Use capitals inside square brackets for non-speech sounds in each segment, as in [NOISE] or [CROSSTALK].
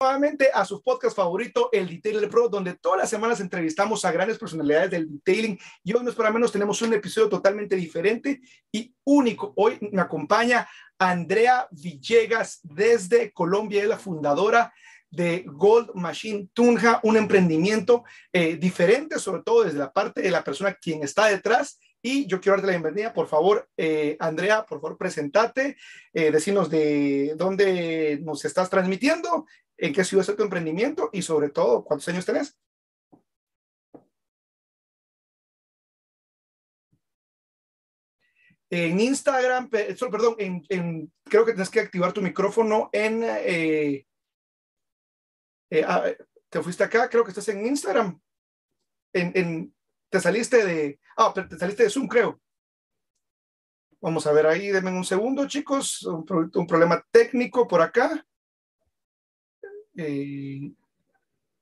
nuevamente a su podcast favorito, El Detailer Pro, donde todas las semanas entrevistamos a grandes personalidades del detailing y hoy no es para menos, tenemos un episodio totalmente diferente y único. Hoy me acompaña Andrea Villegas desde Colombia, es la fundadora de Gold Machine Tunja, un emprendimiento eh, diferente, sobre todo desde la parte de la persona quien está detrás y yo quiero darte la bienvenida, por favor, eh, Andrea, por favor, presentate, eh, decirnos de dónde nos estás transmitiendo, en qué ciudad está tu emprendimiento y sobre todo, ¿cuántos años tenés? En Instagram, perdón, en, creo que tienes que activar tu micrófono en... Eh, ah, te fuiste acá, creo que estás en Instagram. En, te saliste de, ah, te saliste de Zoom, creo. Vamos a ver ahí, denme un segundo, chicos, un, problema técnico por acá. Eh,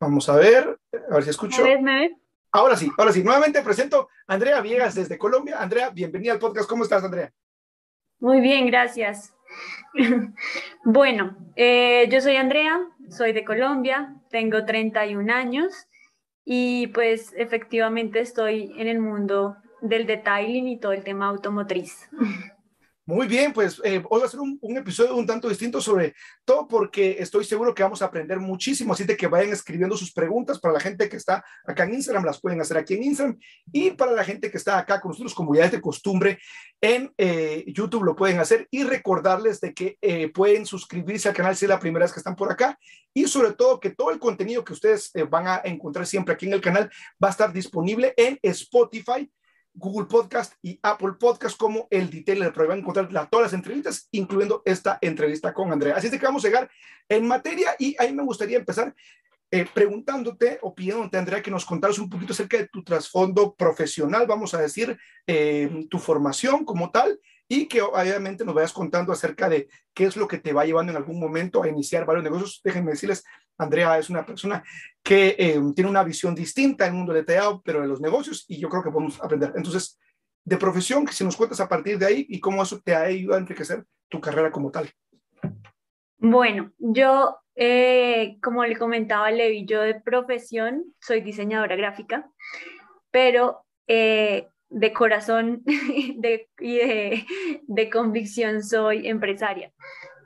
vamos a ver, a ver si escucho. Ahora sí, ahora sí. Nuevamente presento a Andrea Viegas desde Colombia. Andrea, bienvenida al podcast. ¿Cómo estás, Andrea? Muy bien, gracias. [LAUGHS] bueno, eh, yo soy Andrea, soy de Colombia, tengo 31 años y pues efectivamente estoy en el mundo del detailing y todo el tema automotriz. [LAUGHS] Muy bien, pues eh, hoy va a ser un, episodio un tanto distinto sobre todo porque estoy seguro que vamos a aprender muchísimo, así de que vayan escribiendo sus preguntas para la gente que está acá en Instagram, las pueden hacer aquí en Instagram y para la gente que está acá con nosotros, como ya es de costumbre, en eh, YouTube lo pueden hacer y recordarles de que eh, pueden suscribirse al canal si es la primera vez que están por acá y sobre todo que todo el contenido que ustedes van a encontrar siempre aquí en el canal va a estar disponible en Spotify Google Podcast y Apple Podcast como el Detailer Pro. Van a encontrar todas las entrevistas, incluyendo esta entrevista con Andrea. Así es que vamos a llegar en materia y ahí me gustaría empezar eh, preguntándote o pidiéndote, Andrea, que nos contaras un poquito acerca de tu trasfondo profesional, vamos a decir, eh, tu formación como tal y que obviamente nos vayas contando acerca de qué es lo que te va llevando en algún momento a iniciar varios negocios. Déjenme decirles, Andrea es una persona que eh, tiene una visión distinta en el mundo del teatro, pero de los negocios, y yo creo que podemos aprender. Entonces, de profesión, que si nos cuentas a partir de ahí y cómo eso te ha ayudado a enriquecer tu carrera como tal. Bueno, yo, eh, como le comentaba Levi, yo de profesión soy diseñadora gráfica, pero eh, de corazón [LAUGHS] y de, de convicción soy empresaria.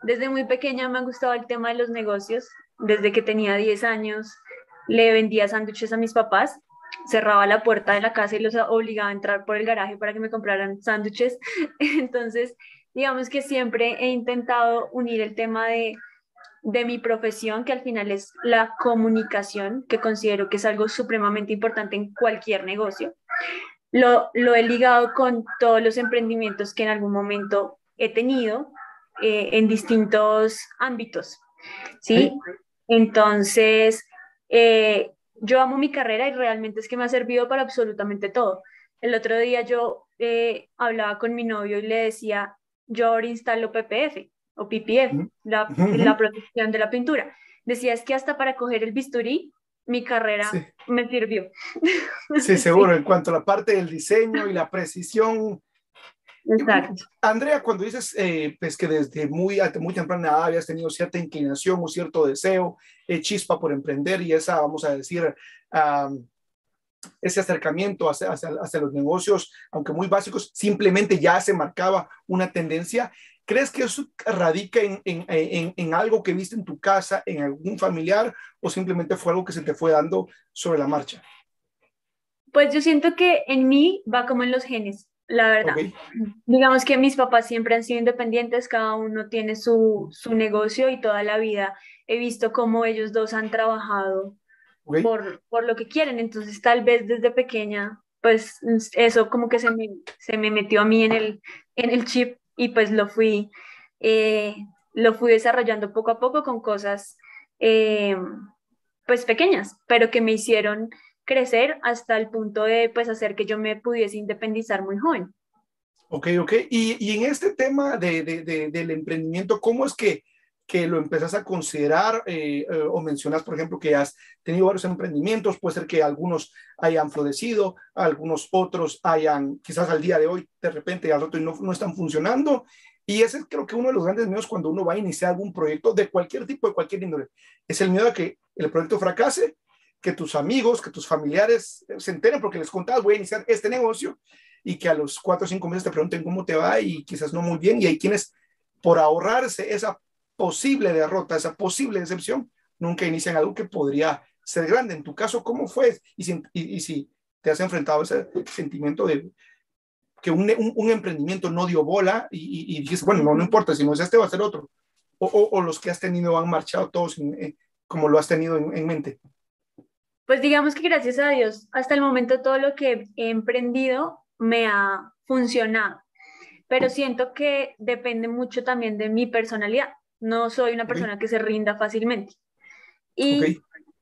Desde muy pequeña me ha gustado el tema de los negocios, desde que tenía 10 años le vendía sándwiches a mis papás, cerraba la puerta de la casa y los obligaba a entrar por el garaje para que me compraran sándwiches. [LAUGHS] Entonces, digamos que siempre he intentado unir el tema de, mi profesión, que al final es la comunicación, que considero que es algo supremamente importante en cualquier negocio. Lo, lo he ligado con todos los emprendimientos que en algún momento he tenido eh, en distintos ámbitos. ¿sí? Entonces, eh, yo amo mi carrera y realmente es que me ha servido para absolutamente todo. El otro día yo eh, hablaba con mi novio y le decía, yo ahora instalo PPF o PPF, la, la protección de la pintura. Decía, es que hasta para coger el bisturí, mi carrera me sirvió. [LAUGHS] Sí, seguro, en cuanto a la parte del diseño y la precisión, Exacto. Andrea, cuando dices eh, pues que desde muy, muy temprana edad habías tenido cierta inclinación o cierto deseo, eh, chispa por emprender y esa, vamos a decir, ese acercamiento hacia, hacia, los negocios, aunque muy básicos, simplemente ya se marcaba una tendencia. ¿Crees que eso radica en, en, en, en, algo que viste en tu casa, en algún familiar, o simplemente fue algo que se te fue dando sobre la marcha? Pues yo siento que en mí va como en los genes la verdad. Digamos que mis papás siempre han sido independientes, cada uno tiene su, su negocio y toda la vida he visto cómo ellos dos han trabajado por, por lo que quieren. Entonces, tal vez desde pequeña, pues eso como que se me, se me metió a mí en el, en el chip y pues lo fui, eh, lo fui desarrollando poco a poco con cosas eh, pues pequeñas, pero que me hicieron crecer hasta el punto de pues hacer que yo me pudiese independizar muy joven. Ok, ok. Y, y en este tema de, de, del emprendimiento, ¿cómo es que, que lo empezás a considerar eh, eh, o mencionas, por ejemplo, que has tenido varios emprendimientos, puede ser que algunos hayan florecido, algunos otros hayan, quizás al día de hoy, de repente, al otro no, no están funcionando. Y ese es creo que uno de los grandes miedos cuando uno va a iniciar algún proyecto de cualquier tipo, de cualquier índole. Es el miedo a que el proyecto fracase, que tus amigos, que tus familiares se enteren porque les contabas, voy a iniciar este negocio y que a los cuatro o cinco meses te pregunten cómo te va y quizás no muy bien. Y hay quienes, por ahorrarse esa posible derrota, esa posible decepción, nunca inician algo que podría ser grande. En tu caso, ¿cómo fue? Y si, y, si te has enfrentado a ese sentimiento de que un, un, emprendimiento no dio bola y, y, dices, bueno, no, no importa, si no es este, va a ser otro. O, o, los que has tenido han marchado todos eh, como lo has tenido en, en mente. Pues digamos que gracias a Dios, hasta el momento todo lo que he emprendido me ha funcionado, pero siento que depende mucho también de mi personalidad. No soy una persona que se rinda fácilmente. Y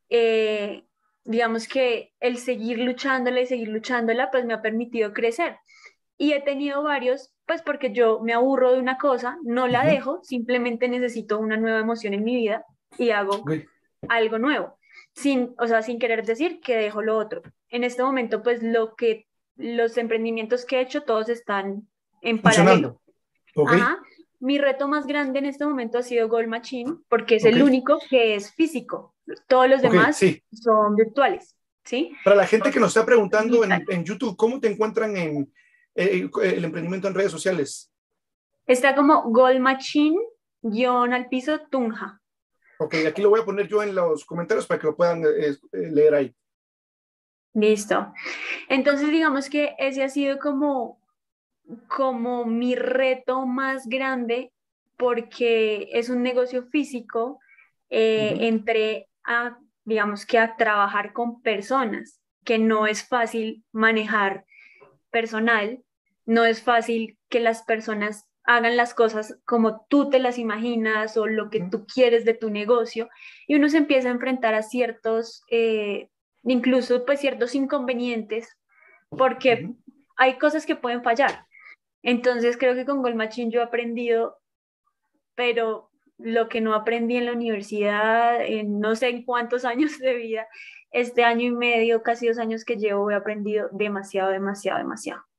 eh, digamos que el seguir luchándola y seguir luchándola, pues me ha permitido crecer. Y he tenido varios, pues porque yo me aburro de una cosa, no la dejo, simplemente necesito una nueva emoción en mi vida y hago algo nuevo, sin, o sea, sin querer decir que dejo lo otro. En este momento, pues lo que, los emprendimientos que he hecho, todos están en paralelo. Ajá. Mi reto más grande en este momento ha sido Gold Machine, porque es el único que es físico. Todos los demás son virtuales. ¿sí? Para la gente que nos está preguntando en, en YouTube, ¿cómo te encuentran en eh, el emprendimiento en redes sociales? Está como Gold Machine, guion al piso, Tunja. Ok, aquí lo voy a poner yo en los comentarios para que lo puedan eh, eh, leer ahí. Listo. Entonces, digamos que ese ha sido como como mi reto más grande porque es un negocio físico, eh, entré a, digamos que a trabajar con personas, que no es fácil manejar personal, no es fácil que las personas hagan las cosas como tú te las imaginas o lo que tú quieres de tu negocio y uno se empieza a enfrentar a ciertos, eh, incluso pues ciertos inconvenientes porque hay cosas que pueden fallar. Entonces creo que con Gold Machine yo he aprendido, pero lo que no aprendí en la universidad, en no sé en cuántos [LAUGHS] años de vida, este año y medio, casi dos años que llevo, he aprendido demasiado, demasiado, demasiado.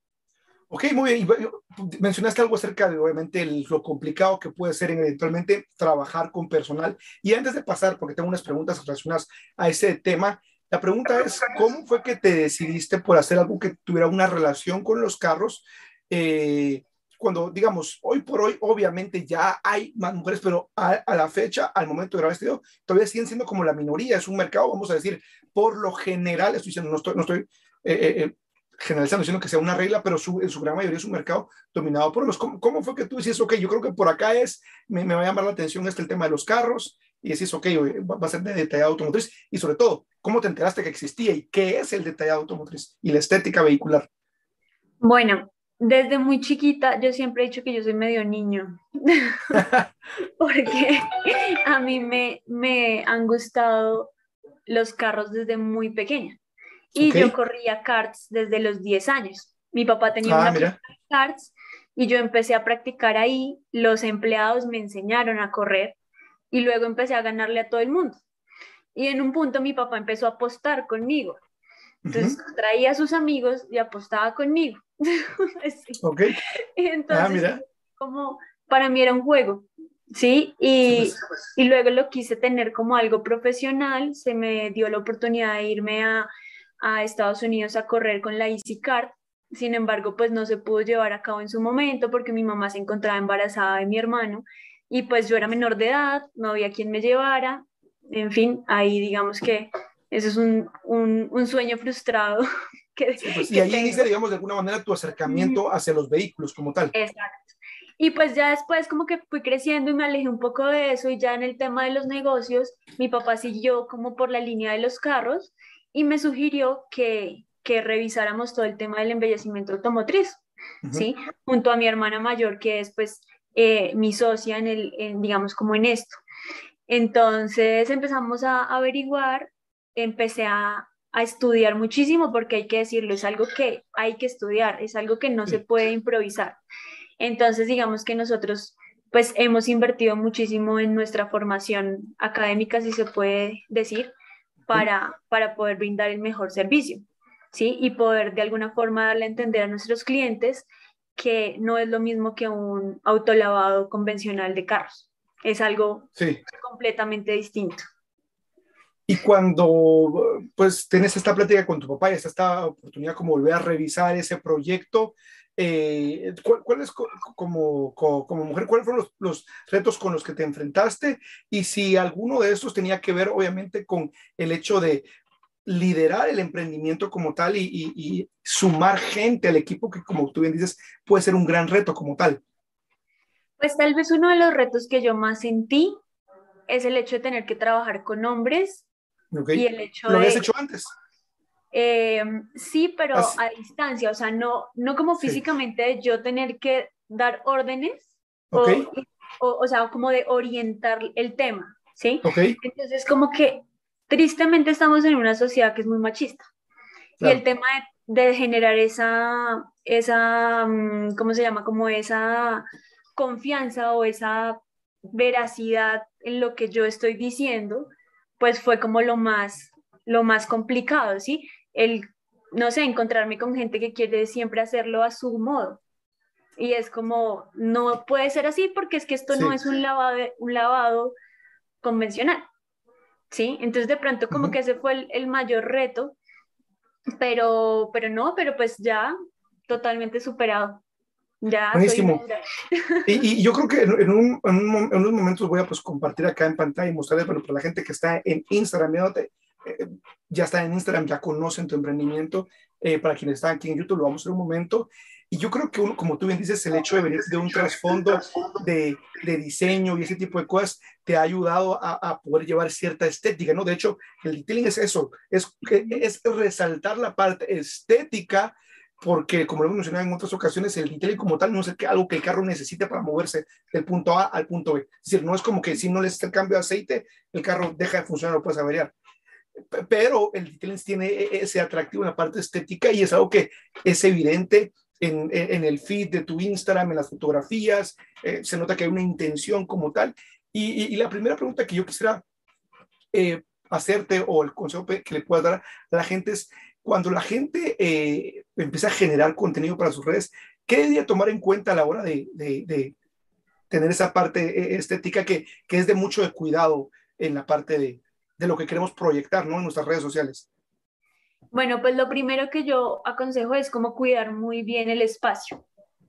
Ok, muy bien. Mencionaste algo acerca de, obviamente, lo complicado que puede ser eventualmente trabajar con personal. Y antes de pasar, porque tengo unas preguntas relacionadas a ese tema, la pregunta es, ¿cómo fue que te decidiste por hacer algo que tuviera una relación con los carros eh, cuando, digamos, hoy por hoy, obviamente ya hay más mujeres, pero a, la fecha, al momento de grabar este video, todavía siguen siendo como la minoría, es un mercado, vamos a decir, por lo general, estoy diciendo, no estoy, no estoy eh, eh, generalizando, diciendo que sea una regla, pero su, en su gran mayoría es un mercado dominado por los. ¿Cómo, ¿Cómo, fue que tú decías, ok, yo creo que por acá es, me, me va a llamar la atención este el tema de los carros, y decís, ok, va a ser de detallado automotriz, y sobre todo, ¿cómo te enteraste que existía y qué es el detallado automotriz y la estética vehicular? Bueno, desde muy chiquita yo siempre he dicho que yo soy medio niño, [LAUGHS] porque a mí me, me han gustado los carros desde muy pequeña. Y yo corría karts desde los 10 años. Mi papá tenía ah, una karts y yo empecé a practicar ahí. Los empleados me enseñaron a correr y luego empecé a ganarle a todo el mundo. Y en un punto mi papá empezó a apostar conmigo. Entonces traía a sus amigos y apostaba conmigo. [LAUGHS] Ok. Entonces, ah, mira. como para mí era un juego, ¿sí? Y, y, luego lo quise tener como algo profesional, se me dio la oportunidad de irme a, a Estados Unidos a correr con la EasyCard, sin embargo, pues no se pudo llevar a cabo en su momento porque mi mamá se encontraba embarazada de mi hermano y pues yo era menor de edad, no había quien me llevara, en fin, ahí digamos que eso es un, un, un sueño frustrado [LAUGHS] Pues, y ahí inicia, digamos, de alguna manera tu acercamiento hacia los vehículos como tal. Exacto. Y pues ya después como que fui creciendo y me alejé un poco de eso y ya en el tema de los negocios, mi papá siguió como por la línea de los carros y me sugirió que, que revisáramos todo el tema del embellecimiento automotriz, ¿sí? Junto a mi hermana mayor, que es pues eh, mi socia en el, digamos, como en esto. Entonces empezamos a averiguar, empecé a, a estudiar muchísimo porque hay que decirlo, es algo que hay que estudiar, es algo que no se puede improvisar. Entonces, digamos que nosotros pues hemos invertido muchísimo en nuestra formación académica, si se puede decir, para, para poder brindar el mejor servicio, ¿sí? Y poder de alguna forma darle a entender a nuestros clientes que no es lo mismo que un autolavado convencional de carros. Es algo completamente distinto. Y cuando pues tienes esta plática con tu papá y esta oportunidad como volver a revisar ese proyecto, eh, ¿cuál, como, como, mujer, cuáles fueron los, retos con los que te enfrentaste? Y si alguno de estos tenía que ver obviamente con el hecho de liderar el emprendimiento como tal y, sumar gente al equipo que como tú bien dices puede ser un gran reto como tal. Pues tal vez uno de los retos que yo más sentí es el hecho de tener que trabajar con hombres y el hecho ¿Lo habías hecho antes? Eh, sí, pero a distancia, o sea, no, no como físicamente yo tener que dar órdenes, o, o, sea, como de orientar el tema, ¿sí? Entonces, como que tristemente estamos en una sociedad que es muy machista. Y el tema de, de, generar esa, esa, mm, ¿cómo se llama? Como esa confianza o esa veracidad en lo que yo estoy diciendo, pues fue como lo más, lo más complicado, ¿sí? El, no sé, encontrarme con gente que quiere siempre hacerlo a su modo. Y es como, no puede ser así porque es que esto no es un lavado, un lavado convencional. ¿Sí? Entonces de pronto como que ese fue el, mayor reto, pero, pero no, pero pues ya totalmente superado. Ya Buenísimo. y, y, yo creo que en, un, en, unos momentos voy a pues, compartir acá en pantalla y mostrarles, bueno, para la gente que está en Instagram, eh, ya está en Instagram, ya conocen tu emprendimiento. Eh, para quienes están aquí en YouTube, lo vamos a hacer un momento. Y yo creo que uno, como tú bien dices, el hecho de venir de un trasfondo de, de diseño y ese tipo de cosas te ha ayudado a, a, poder llevar cierta estética, ¿no? De hecho, el detailing es eso, es, es resaltar la parte estética porque como lo hemos mencionado en otras ocasiones, el detailing como tal no es algo que el carro necesite para moverse del punto A al punto B. Es decir, no es como que si no le está el cambio de aceite, el carro deja de funcionar o puedes averiar pero el detailing tiene e-, ese atractivo en la parte estética y es algo que es evidente en, en el feed de tu Instagram, en las fotografías, eh, se nota que hay una intención como tal. Y, y, la primera pregunta que yo quisiera eh, hacerte o el consejo que le puedas dar a la gente es, cuando la gente eh, empieza a generar contenido para sus redes, ¿qué debería tomar en cuenta a la hora de, de, de tener esa parte estética que, que, es de mucho cuidado en la parte de, de lo que queremos proyectar ¿no? en nuestras redes sociales? Bueno, pues lo primero que yo aconsejo es como cuidar muy bien el espacio.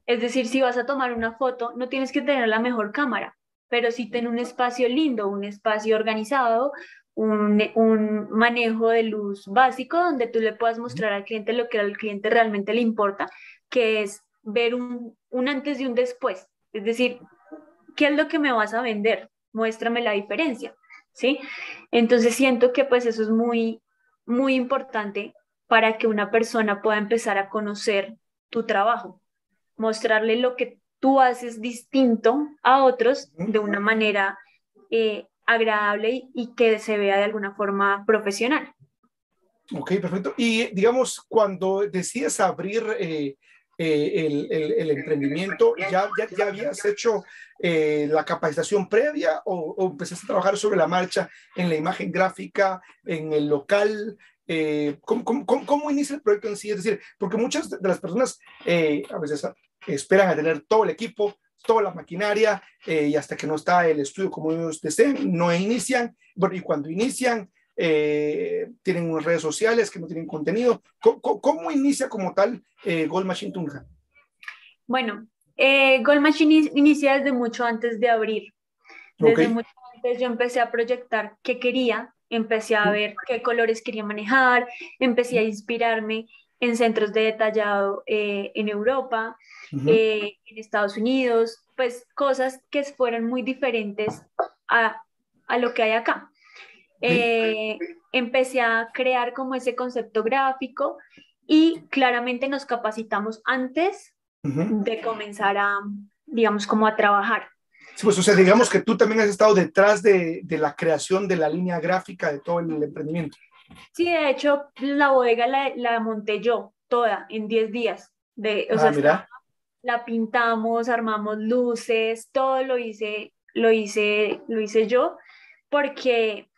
Es decir, si vas a tomar una foto, no tienes que tener la mejor cámara, pero sí tener un espacio lindo, un espacio organizado, un, un, manejo de luz básico donde tú le puedas mostrar al cliente lo que al cliente realmente le importa, que es ver un, un antes y un después. Es decir, ¿qué es lo que me vas a vender? Muéstrame la diferencia. ¿Sí? Entonces siento que pues eso es muy, muy importante para que una persona pueda empezar a conocer tu trabajo, mostrarle lo que tú haces distinto a otros de una manera eh, agradable y que se vea de alguna forma profesional. Ok, perfecto. Y digamos, cuando decides abrir eh, eh, el, el, emprendimiento, ¿ya, ya, ya habías hecho eh, la capacitación previa o, empezaste a trabajar sobre la marcha en la imagen gráfica, en el local? Eh, ¿cómo, cómo, cómo, inicia el proyecto en sí? Es decir, porque muchas de las personas a veces esperan a tener todo el equipo, toda la maquinaria y hasta que no está el estudio como ellos deseen, no inician. Bueno, y cuando inician, eh, tienen unas redes sociales que no tienen contenido. ¿Cómo, inicia como tal eh, Gold Machine Tunja? Bueno, eh, Gold Machine inicia desde mucho antes de abrir. Desde mucho antes yo empecé a proyectar qué quería, empecé a ver qué colores quería manejar, empecé a inspirarme en centros de detallado en Europa, en Estados Unidos, pues cosas que fueran muy diferentes a, a lo que hay acá. Eh, empecé a crear como ese concepto gráfico y claramente nos capacitamos antes de comenzar a, digamos, como a trabajar. Sí, pues, o sea, digamos que tú también has estado detrás de, de la creación de la línea gráfica de todo el emprendimiento. Sí, de hecho, la bodega la, la monté yo toda en 10 días. De, o ah, sea, La pintamos, armamos luces, todo lo hice, lo hice, lo hice yo, porque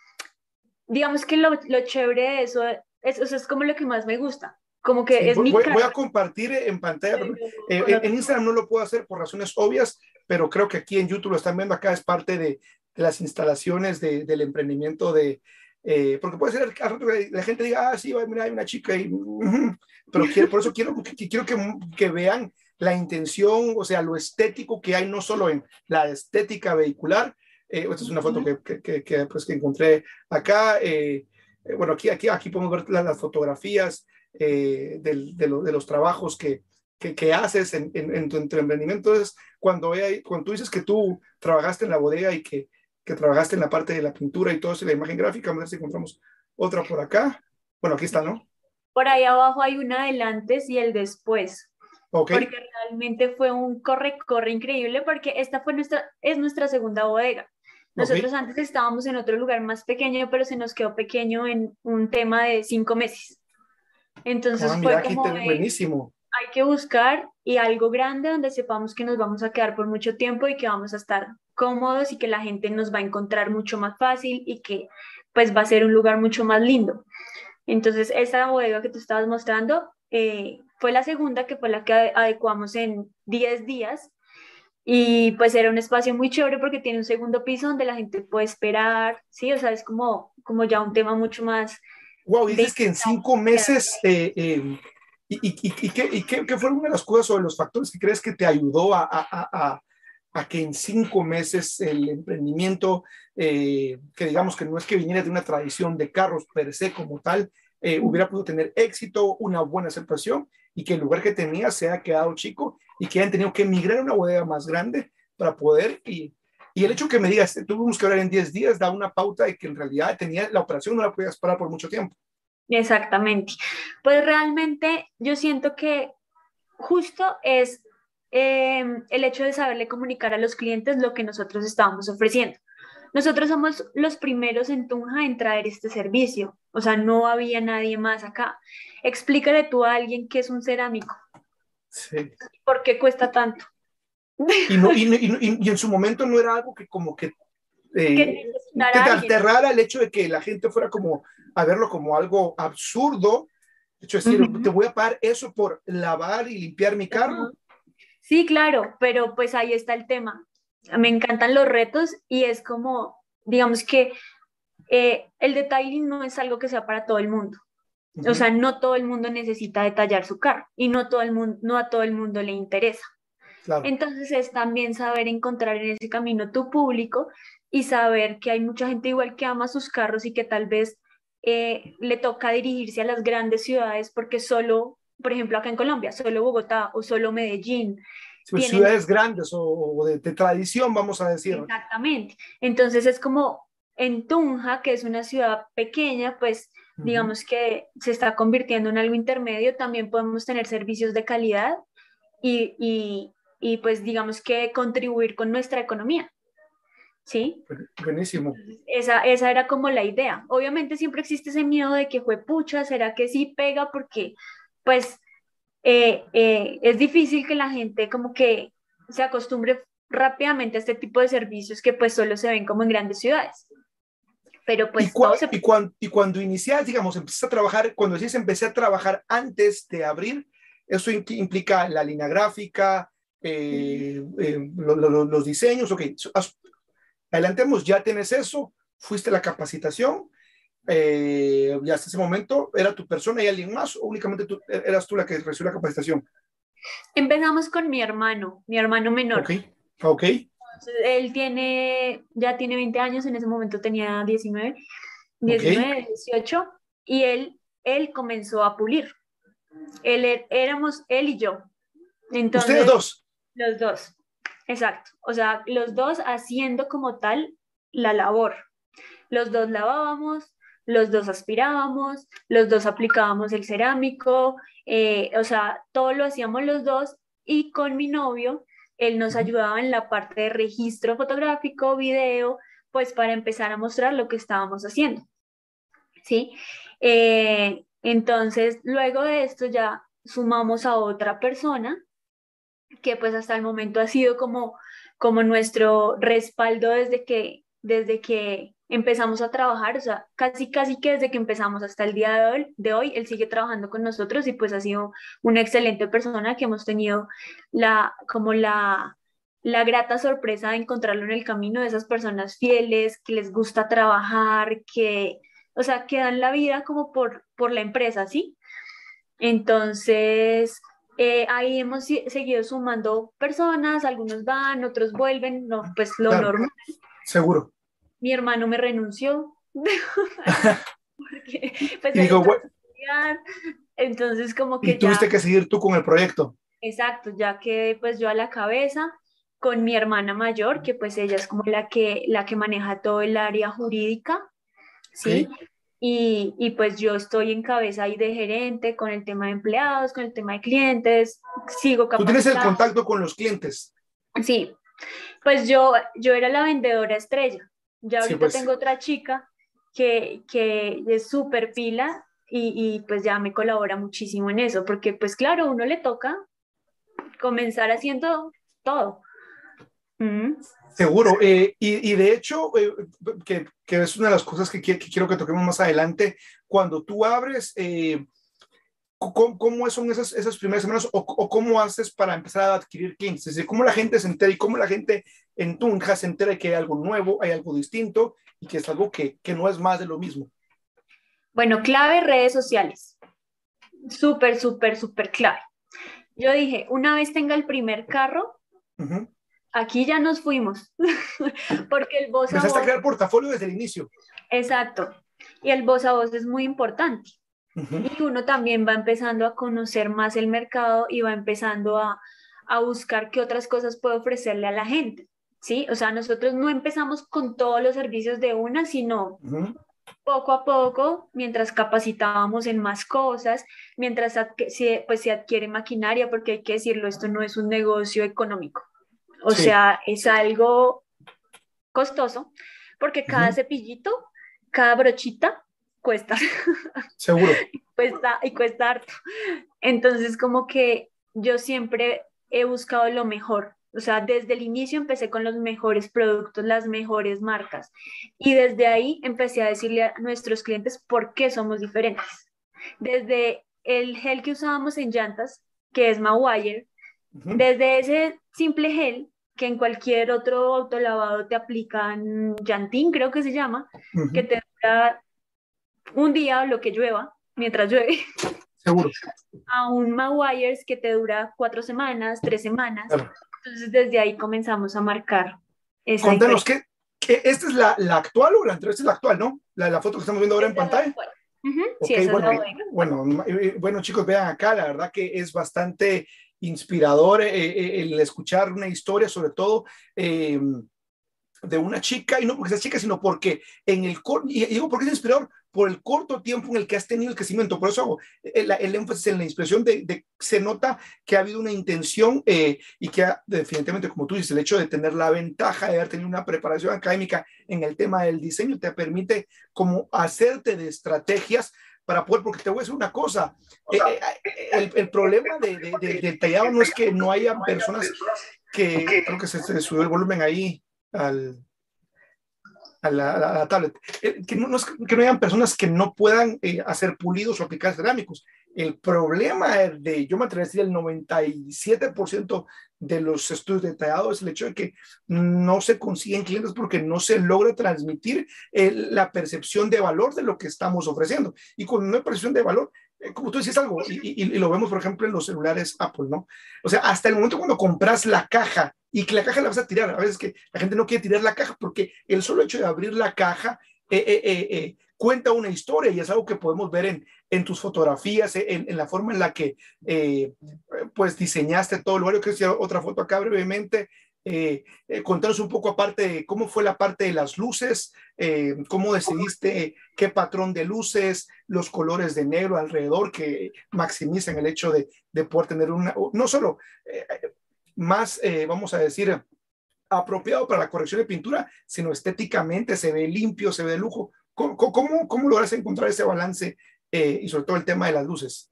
digamos que lo, lo chévere de eso, es, eso es como lo que más me gusta, como que es voy, mi voy, a compartir en pantalla. Eh, en Instagram no lo puedo hacer por razones obvias, pero creo que aquí en YouTube lo están viendo acá, es parte de, las instalaciones de, del emprendimiento de, eh, porque puede ser que la gente diga, ah, sí, mira, hay una chica y, pero quiero, por eso quiero, que, quiero que, que, vean la intención, o sea, lo estético que hay no solo en la estética vehicular, eh, esta es una foto que, que, que, pues, que encontré acá, eh, eh, bueno, aquí, aquí, aquí podemos ver las, las fotografías del, de, lo, de, los trabajos que, que, haces en, en, en, tu emprendimiento. Entonces, cuando, cuando tú dices que tú trabajaste en la bodega y que, que trabajaste en la parte de la pintura y todo eso, la imagen gráfica, vamos a ver si encontramos otra por acá. Bueno, aquí está, ¿no? Por ahí abajo hay una del antes y el después. Okay. Porque realmente fue un corre-corre increíble porque esta fue nuestra, es nuestra segunda bodega. Nosotros okay. antes estábamos en otro lugar más pequeño, pero se nos quedó pequeño en un tema de cinco meses. Entonces ah, fue como de, buenísimo. Hay que buscar y algo grande donde sepamos que nos vamos a quedar por mucho tiempo y que vamos a estar cómodos y que la gente nos va a encontrar mucho más fácil y que pues va a ser un lugar mucho más lindo. Entonces, esa bodega que tú estabas mostrando eh, fue la segunda, que fue la que adecuamos en 10 días. Y pues era un espacio muy chévere porque tiene un segundo piso donde la gente puede esperar, ¿sí? O sea, es como, como ya un tema mucho más... Wow, dices que en cinco meses... Eh, eh, ¿Y, y, y, qué, y qué, qué, fue una de las cosas sobre los factores que crees que te ayudó a, a, a, a que en cinco meses el emprendimiento, eh, que digamos que no es que viniera de una tradición de carros per se como tal, eh, hubiera podido tener éxito, una buena aceptación y que el lugar que tenía se haya quedado chico y que hayan tenido que emigrar a una bodega más grande para poder y, y el hecho que me digas, tuvimos que hablar en 10 días, da una pauta de que en realidad tenía la operación, no la podías parar por mucho tiempo. Exactamente. Pues realmente yo siento que justo es eh, el hecho de saberle comunicar a los clientes lo que nosotros estábamos ofreciendo. Nosotros somos los primeros en Tunja en traer este servicio, o sea, no había nadie más acá. Explícale tú a alguien que es un cerámico. Sí. ¿Por qué cuesta tanto? Y, no, y, y, y en su momento no era algo que como que eh, que te el hecho de que la gente fuera como a verlo como algo absurdo. De hecho, decir, uh -huh. te voy a pagar eso por lavar y limpiar mi carro. Uh -huh. Sí, claro, pero pues ahí está el tema. Me encantan los retos y es como, digamos que eh, el detailing no es algo que sea para todo el mundo. Uh -huh. O sea, no todo el mundo necesita detallar su carro y no, todo el mundo, no a todo el mundo le interesa. Claro. Entonces es también saber encontrar en ese camino tu público y saber que hay mucha gente igual que ama sus carros y que tal vez eh, le toca dirigirse a las grandes ciudades porque solo, por ejemplo, acá en Colombia, solo Bogotá o solo Medellín. Pues tienen... Ciudades grandes o, o de, de, tradición, vamos a decir. Exactamente. Entonces es como en Tunja, que es una ciudad pequeña, pues uh -huh. digamos que se está convirtiendo en algo intermedio, también podemos tener servicios de calidad y, y, y pues digamos que contribuir con nuestra economía. ¿sí? Buenísimo. Esa, esa era como la idea. Obviamente siempre existe ese miedo de que fue pucha, ¿será que sí pega? Porque pues eh, eh, es difícil que la gente como que se acostumbre rápidamente a este tipo de servicios que pues solo se ven como en grandes ciudades. Pero pues... ¿Y, se... y, cuando, y cuando inicias, digamos, empiezas a trabajar, cuando decís empecé a trabajar antes de abrir, eso implica la línea gráfica, eh, eh, lo, lo, los diseños, ok, adelantemos, ya tienes eso, fuiste a la capacitación, eh, y hasta ese momento era tu persona y alguien más, o únicamente tú, eras tú la que recibió la capacitación. Empezamos con mi hermano, mi hermano menor. Ok, ok. Entonces, él tiene, ya tiene 20 años, en ese momento tenía 19, 19, okay. 18, y él, él comenzó a pulir. Él, er, éramos él y yo. Entonces, ¿Ustedes dos? Los dos. Exacto, o sea, los dos haciendo como tal la labor. Los dos lavábamos, los dos aspirábamos, los dos aplicábamos el cerámico, eh, o sea, todo lo hacíamos los dos y con mi novio, él nos ayudaba en la parte de registro fotográfico, video, pues para empezar a mostrar lo que estábamos haciendo. ¿Sí? Eh, entonces, luego de esto ya sumamos a otra persona que pues hasta el momento ha sido como, como nuestro respaldo desde que, desde que empezamos a trabajar, o sea, casi, casi que desde que empezamos hasta el día de hoy, de hoy, él sigue trabajando con nosotros y pues ha sido una excelente persona que hemos tenido la, como la, la grata sorpresa de encontrarlo en el camino de esas personas fieles, que les gusta trabajar, que, o sea, que dan la vida como por, por la empresa, ¿sí? Entonces, eh, ahí hemos seguido sumando personas, algunos van, otros vuelven, no, pues lo normal. Seguro mi hermano me renunció. [LAUGHS] porque, pues, entonces como que... Y tuviste que seguir tú con el proyecto. Exacto, ya que pues yo a la cabeza con mi hermana mayor, que pues ella es como la que, la que maneja todo el área jurídica, ¿sí? Y, y, pues yo estoy en cabeza ahí de gerente con el tema de empleados, con el tema de clientes, sigo Tú tienes el contacto con los clientes. Sí, pues yo, yo era la vendedora estrella. Ya ahorita pues. tengo otra chica que, que es súper pila y, y, pues ya me colabora muchísimo en eso, porque pues claro, uno le toca comenzar haciendo todo. Seguro, eh, y, y, de hecho, eh, que, que, es una de las cosas que, que, quiero que toquemos más adelante, cuando tú abres, eh, ¿cómo, son esas, esas primeras semanas o, o, cómo haces para empezar a adquirir clientes? Es decir, ¿cómo la gente se entera y cómo la gente en Tunja se entera que hay algo nuevo, hay algo distinto y que es algo que, que no es más de lo mismo? Bueno, clave redes sociales. Súper, súper, súper clave. Yo dije, una vez tenga el primer carro, aquí ya nos fuimos, [LAUGHS] porque el voz a voz... a crear portafolio desde el inicio. Exacto. Y el voz a voz es muy importante. Y uno también va empezando a conocer más el mercado y va empezando a, a buscar qué otras cosas puede ofrecerle a la gente. ¿sí? O sea, nosotros no empezamos con todos los servicios de una, sino poco a poco, mientras capacitábamos en más cosas, mientras se, pues, se adquiere maquinaria, porque hay que decirlo, esto no es un negocio económico. O sea, es algo costoso, porque cada cepillito, cada brochita cuesta. [LAUGHS] Seguro. cuesta y cuesta harto. Entonces, como que yo siempre he buscado lo mejor. O sea, desde el inicio empecé con los mejores productos, las mejores marcas. Y desde ahí empecé a decirle a nuestros clientes por qué somos diferentes. Desde el gel que usábamos en llantas, que es Mawire, desde ese simple gel que en cualquier otro autolavado te aplican llantín, creo que se llama, que te dura un día lo que llueva, mientras llueve. Seguro. A un Mawires que te dura cuatro semanas, tres semanas. Entonces desde ahí comenzamos a marcar. Esa Contanos, ¿qué, esta es la, la, actual o la anterior? Esta es la actual, ¿no? La, la foto que estamos viendo ahora en pantalla. sí, esa bueno, es la bueno, bueno, chicos, vean acá, la verdad que es bastante inspirador eh, eh, el escuchar una historia, sobre todo eh, de una chica, y no porque sea chica, sino porque en el, y digo porque es inspirador, por el corto tiempo en el que has tenido el crecimiento. Por eso hago el, el énfasis en la inspiración de, de, se nota que ha habido una intención eh, y que ha, definitivamente, como tú dices, el hecho de tener la ventaja de haber tenido una preparación académica en el tema del diseño te permite como hacerte de estrategias para poder, porque te voy a decir una cosa, eh, eh, el, el, problema de, de, del tallado no es que no haya personas que, creo que se, se subió el volumen ahí al, a la, tablet. Eh, que, no, que hayan personas que no puedan eh, hacer pulidos o aplicar cerámicos. El problema de, yo me atrevería a decir, el 97% de los estudios detallados es el hecho de que no se consiguen clientes porque no se logra transmitir eh, la percepción de valor de lo que estamos ofreciendo. Y no hay percepción de valor, como tú decís algo, y, lo vemos, por ejemplo, en los celulares Apple, ¿no? O sea, hasta el momento cuando compras la caja y que la caja la vas a tirar. A veces que la gente no quiere tirar la caja porque el solo hecho de abrir la caja eh, eh, eh, cuenta una historia y es algo que podemos ver en, tus fotografías, en, la forma en la que pues diseñaste todo el lugar. Yo quiero otra foto acá brevemente. Eh, contanos un poco aparte de cómo fue la parte de las luces, eh, cómo decidiste qué patrón de luces, los colores de negro alrededor que maximizan el hecho de, de poder tener una, no solo eh, más, eh, vamos a decir, apropiado para la corrección de pintura, sino estéticamente se ve limpio, se ve de lujo. ¿Cómo, cómo, cómo logras encontrar ese balance eh, y sobre todo el tema de las luces?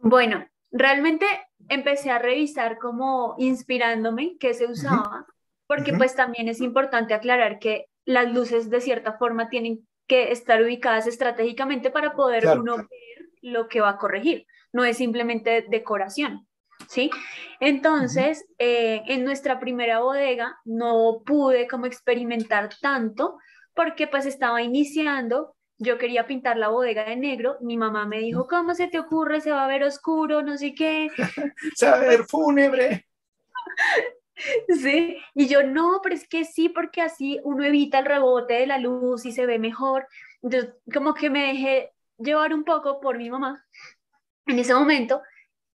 Bueno, realmente empecé a revisar como inspirándome qué se usaba, porque pues también es importante aclarar que las luces de cierta forma tienen que estar ubicadas estratégicamente para poder uno ver lo que va a corregir. No es simplemente decoración. ¿Sí? Entonces, eh, en nuestra primera bodega no pude como experimentar tanto porque pues estaba iniciando, yo quería pintar la bodega de negro, mi mamá me dijo, ¿cómo se te ocurre? Se va a ver oscuro, no sé qué. [LAUGHS] se va a ver fúnebre. [LAUGHS] Sí, y yo no, pero es que sí, porque así uno evita el rebote de la luz y se ve mejor. Entonces, como que me dejé llevar un poco por mi mamá en ese momento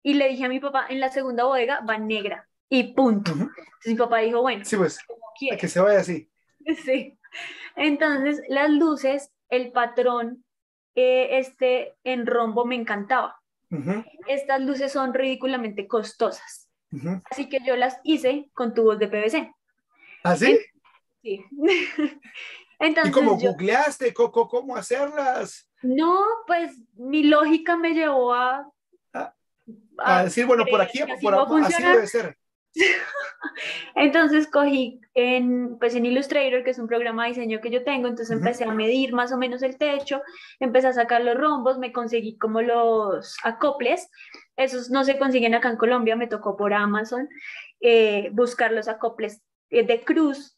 y le dije a mi papá, en la segunda bodega va negra y punto. Entonces mi papá dijo, bueno, sí, pues, que se vaya así. [LAUGHS] Sí. Entonces, las luces, el patrón, eh, este en rombo me encantaba. Estas luces son ridículamente costosas. Así que yo las hice con tubos de PVC. ¿Ah, sí? Sí. [LAUGHS] Entonces, ¿Y cómo googleaste? ¿Cómo, ¿Cómo hacerlas? No, pues mi lógica me llevó a... A, decir, bueno, por aquí, por, así debe ser. [LAUGHS] entonces cogí en, pues en Illustrator, que es un programa de diseño que yo tengo, entonces empecé a medir más o menos el techo, empecé a sacar los rombos, me conseguí como los acoples, esos no se consiguen acá en Colombia, me tocó por Amazon eh, buscar los acoples eh, de cruz,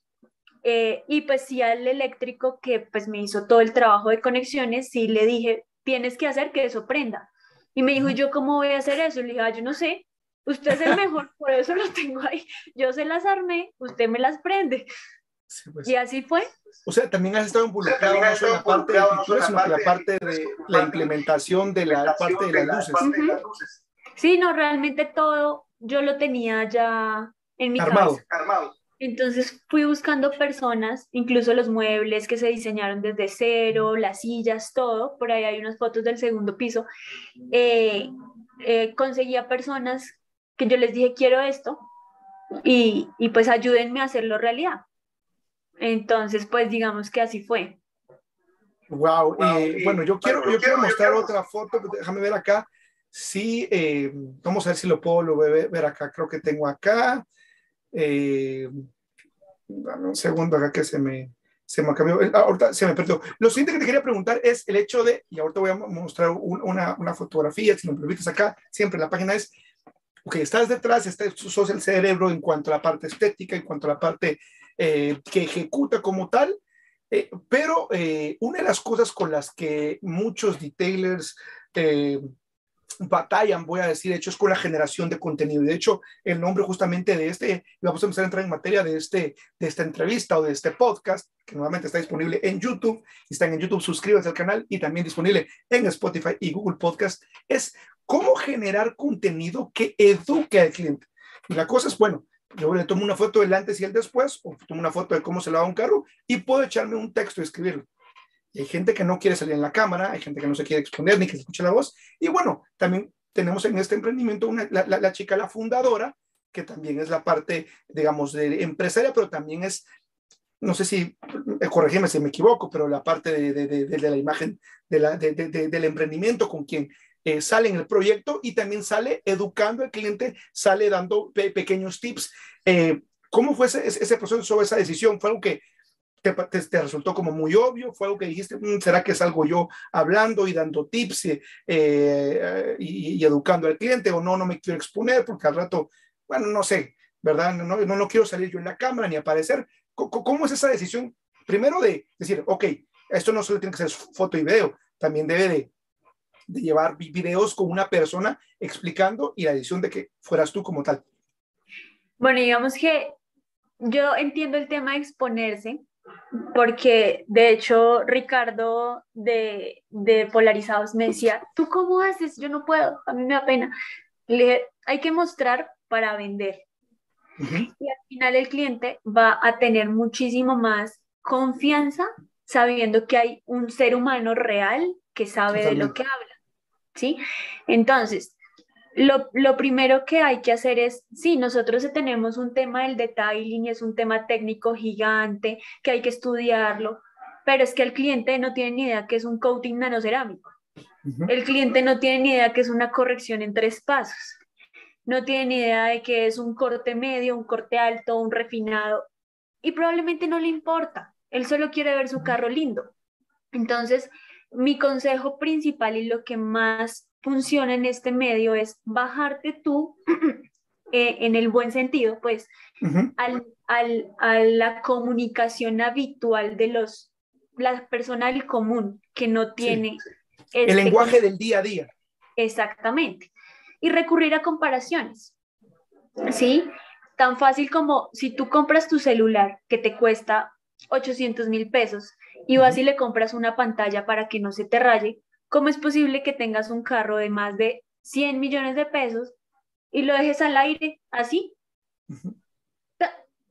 eh, y pues sí al eléctrico que pues me hizo todo el trabajo de conexiones, sí le dije, tienes que hacer que eso prenda. Y me dijo, ¿y yo cómo voy a hacer eso? Le dije, ah, yo no sé, Usted es el mejor, por eso lo tengo ahí. Yo se las armé, usted me las prende. Pues. Y así fue. O sea, también has estado involucrado no solo en la parte de pintura, sino en la parte de la implementación de la parte de las luces. Sí, no, realmente todo yo lo tenía ya en mi Armado. cabeza. Armado. Entonces fui buscando personas, incluso los muebles que se diseñaron desde cero, las sillas, todo. Por ahí hay unas fotos del segundo piso. Eh, eh, conseguía personas que yo les dije, quiero esto, y, y pues ayúdenme a hacerlo realidad. Entonces, pues digamos que así fue. Wow, bueno, yo quiero, yo quiero mostrar otra foto, déjame ver acá. Sí, eh, vamos a ver si lo puedo ver, ver acá, creo que tengo acá. Eh, dame un segundo acá que se me, se me cambió, ahorita se me perdió. Lo siguiente que te quería preguntar es el hecho de, y ahorita voy a mostrar una, una, fotografía, si me permites acá, siempre la página es ok, estás detrás, estás, sos el cerebro en cuanto a la parte estética, en cuanto a la parte eh, que ejecuta como tal, eh, pero eh, una de las cosas con las que muchos detailers batallan, voy a decir, de hecho, es con la generación de contenido. De hecho, el nombre justamente de este, vamos a empezar a entrar en materia de, este, de esta entrevista o de este podcast, que nuevamente está disponible en YouTube. Si están en YouTube, suscríbanse al canal y también disponible en Spotify y Google Podcast. Es cómo generar contenido que eduque al cliente. Y la cosa es, bueno, yo le tomo una foto del antes y el después, o tomo una foto de cómo se lava un carro y puedo echarme un texto y escribirlo. hay gente que no quiere salir en la cámara, hay gente que no se quiere exponer ni que se escuche la voz. Y bueno, también tenemos en este emprendimiento una, la, la, chica, la fundadora, que también es la parte, digamos, de empresaria, pero también es, no sé si, eh, corregime si me equivoco, pero la parte de, de, de la imagen de la, del emprendimiento con quien eh, sale en el proyecto y también sale educando al cliente, sale dando pequeños tips. Eh, ¿Cómo fue ese, ese proceso, esa decisión? ¿Fue algo que te, te, resultó como muy obvio? ¿Fue algo que dijiste, mm, será que salgo yo hablando y dando tips eh, y, educando al cliente? ¿O no, no me quiero exponer porque al rato, bueno, no sé, ¿verdad? No, no, no quiero salir yo en la cámara ni aparecer. ¿Cómo, ¿Cómo, es esa decisión? Primero de decir, ok, esto no solo tiene que ser foto y video, también debe de de llevar videos con una persona explicando y la edición de que fueras tú como tal. Bueno, digamos que yo entiendo el tema de exponerse, porque de hecho Ricardo de, de Polarizados me decía, ¿tú cómo haces? Yo no puedo, a mí me da pena. Le dije, hay que mostrar para vender. Y al final el cliente va a tener muchísimo más confianza sabiendo que hay un ser humano real que sabe de lo que habla. ¿Sí? Entonces, lo, lo, primero que hay que hacer es, sí, nosotros tenemos un tema del detailing, es un tema técnico gigante, que hay que estudiarlo, pero es que el cliente no tiene ni idea que es un coating nanocerámico. El cliente no tiene ni idea que es una corrección en tres pasos. No tiene ni idea de que es un corte medio, un corte alto, un refinado. Y probablemente no le importa. él solo quiere ver su carro lindo. Entonces, mi consejo principal y lo que más funciona en este medio es bajarte tú [CLEARS THROAT] eh, en el buen sentido, pues, al, a la comunicación habitual de los, la persona del común que no tiene... el este lenguaje del día a día. Exactamente. Y recurrir a comparaciones. ¿Sí? Tan fácil como si tú compras tu celular que te cuesta 800 mil pesos y vas y le compras una pantalla para que no se te raye, ¿cómo es posible que tengas un carro de más de 100 millones de pesos y lo dejes al aire así?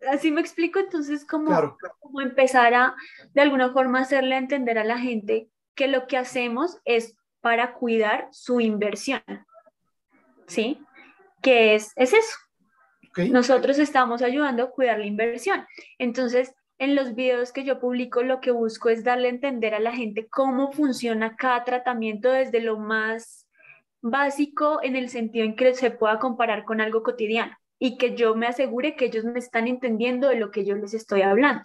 Así me explico, entonces como, como empezar a de alguna forma hacerle entender a la gente que lo que hacemos es para cuidar su inversión. ¿Sí? Que es, es eso. Nosotros estamos ayudando a cuidar la inversión. Entonces, en los videos que yo publico, lo que busco es darle a entender a la gente cómo funciona cada tratamiento desde lo más básico en el sentido en que se pueda comparar con algo cotidiano y que yo me asegure que ellos me están entendiendo de lo que yo les estoy hablando.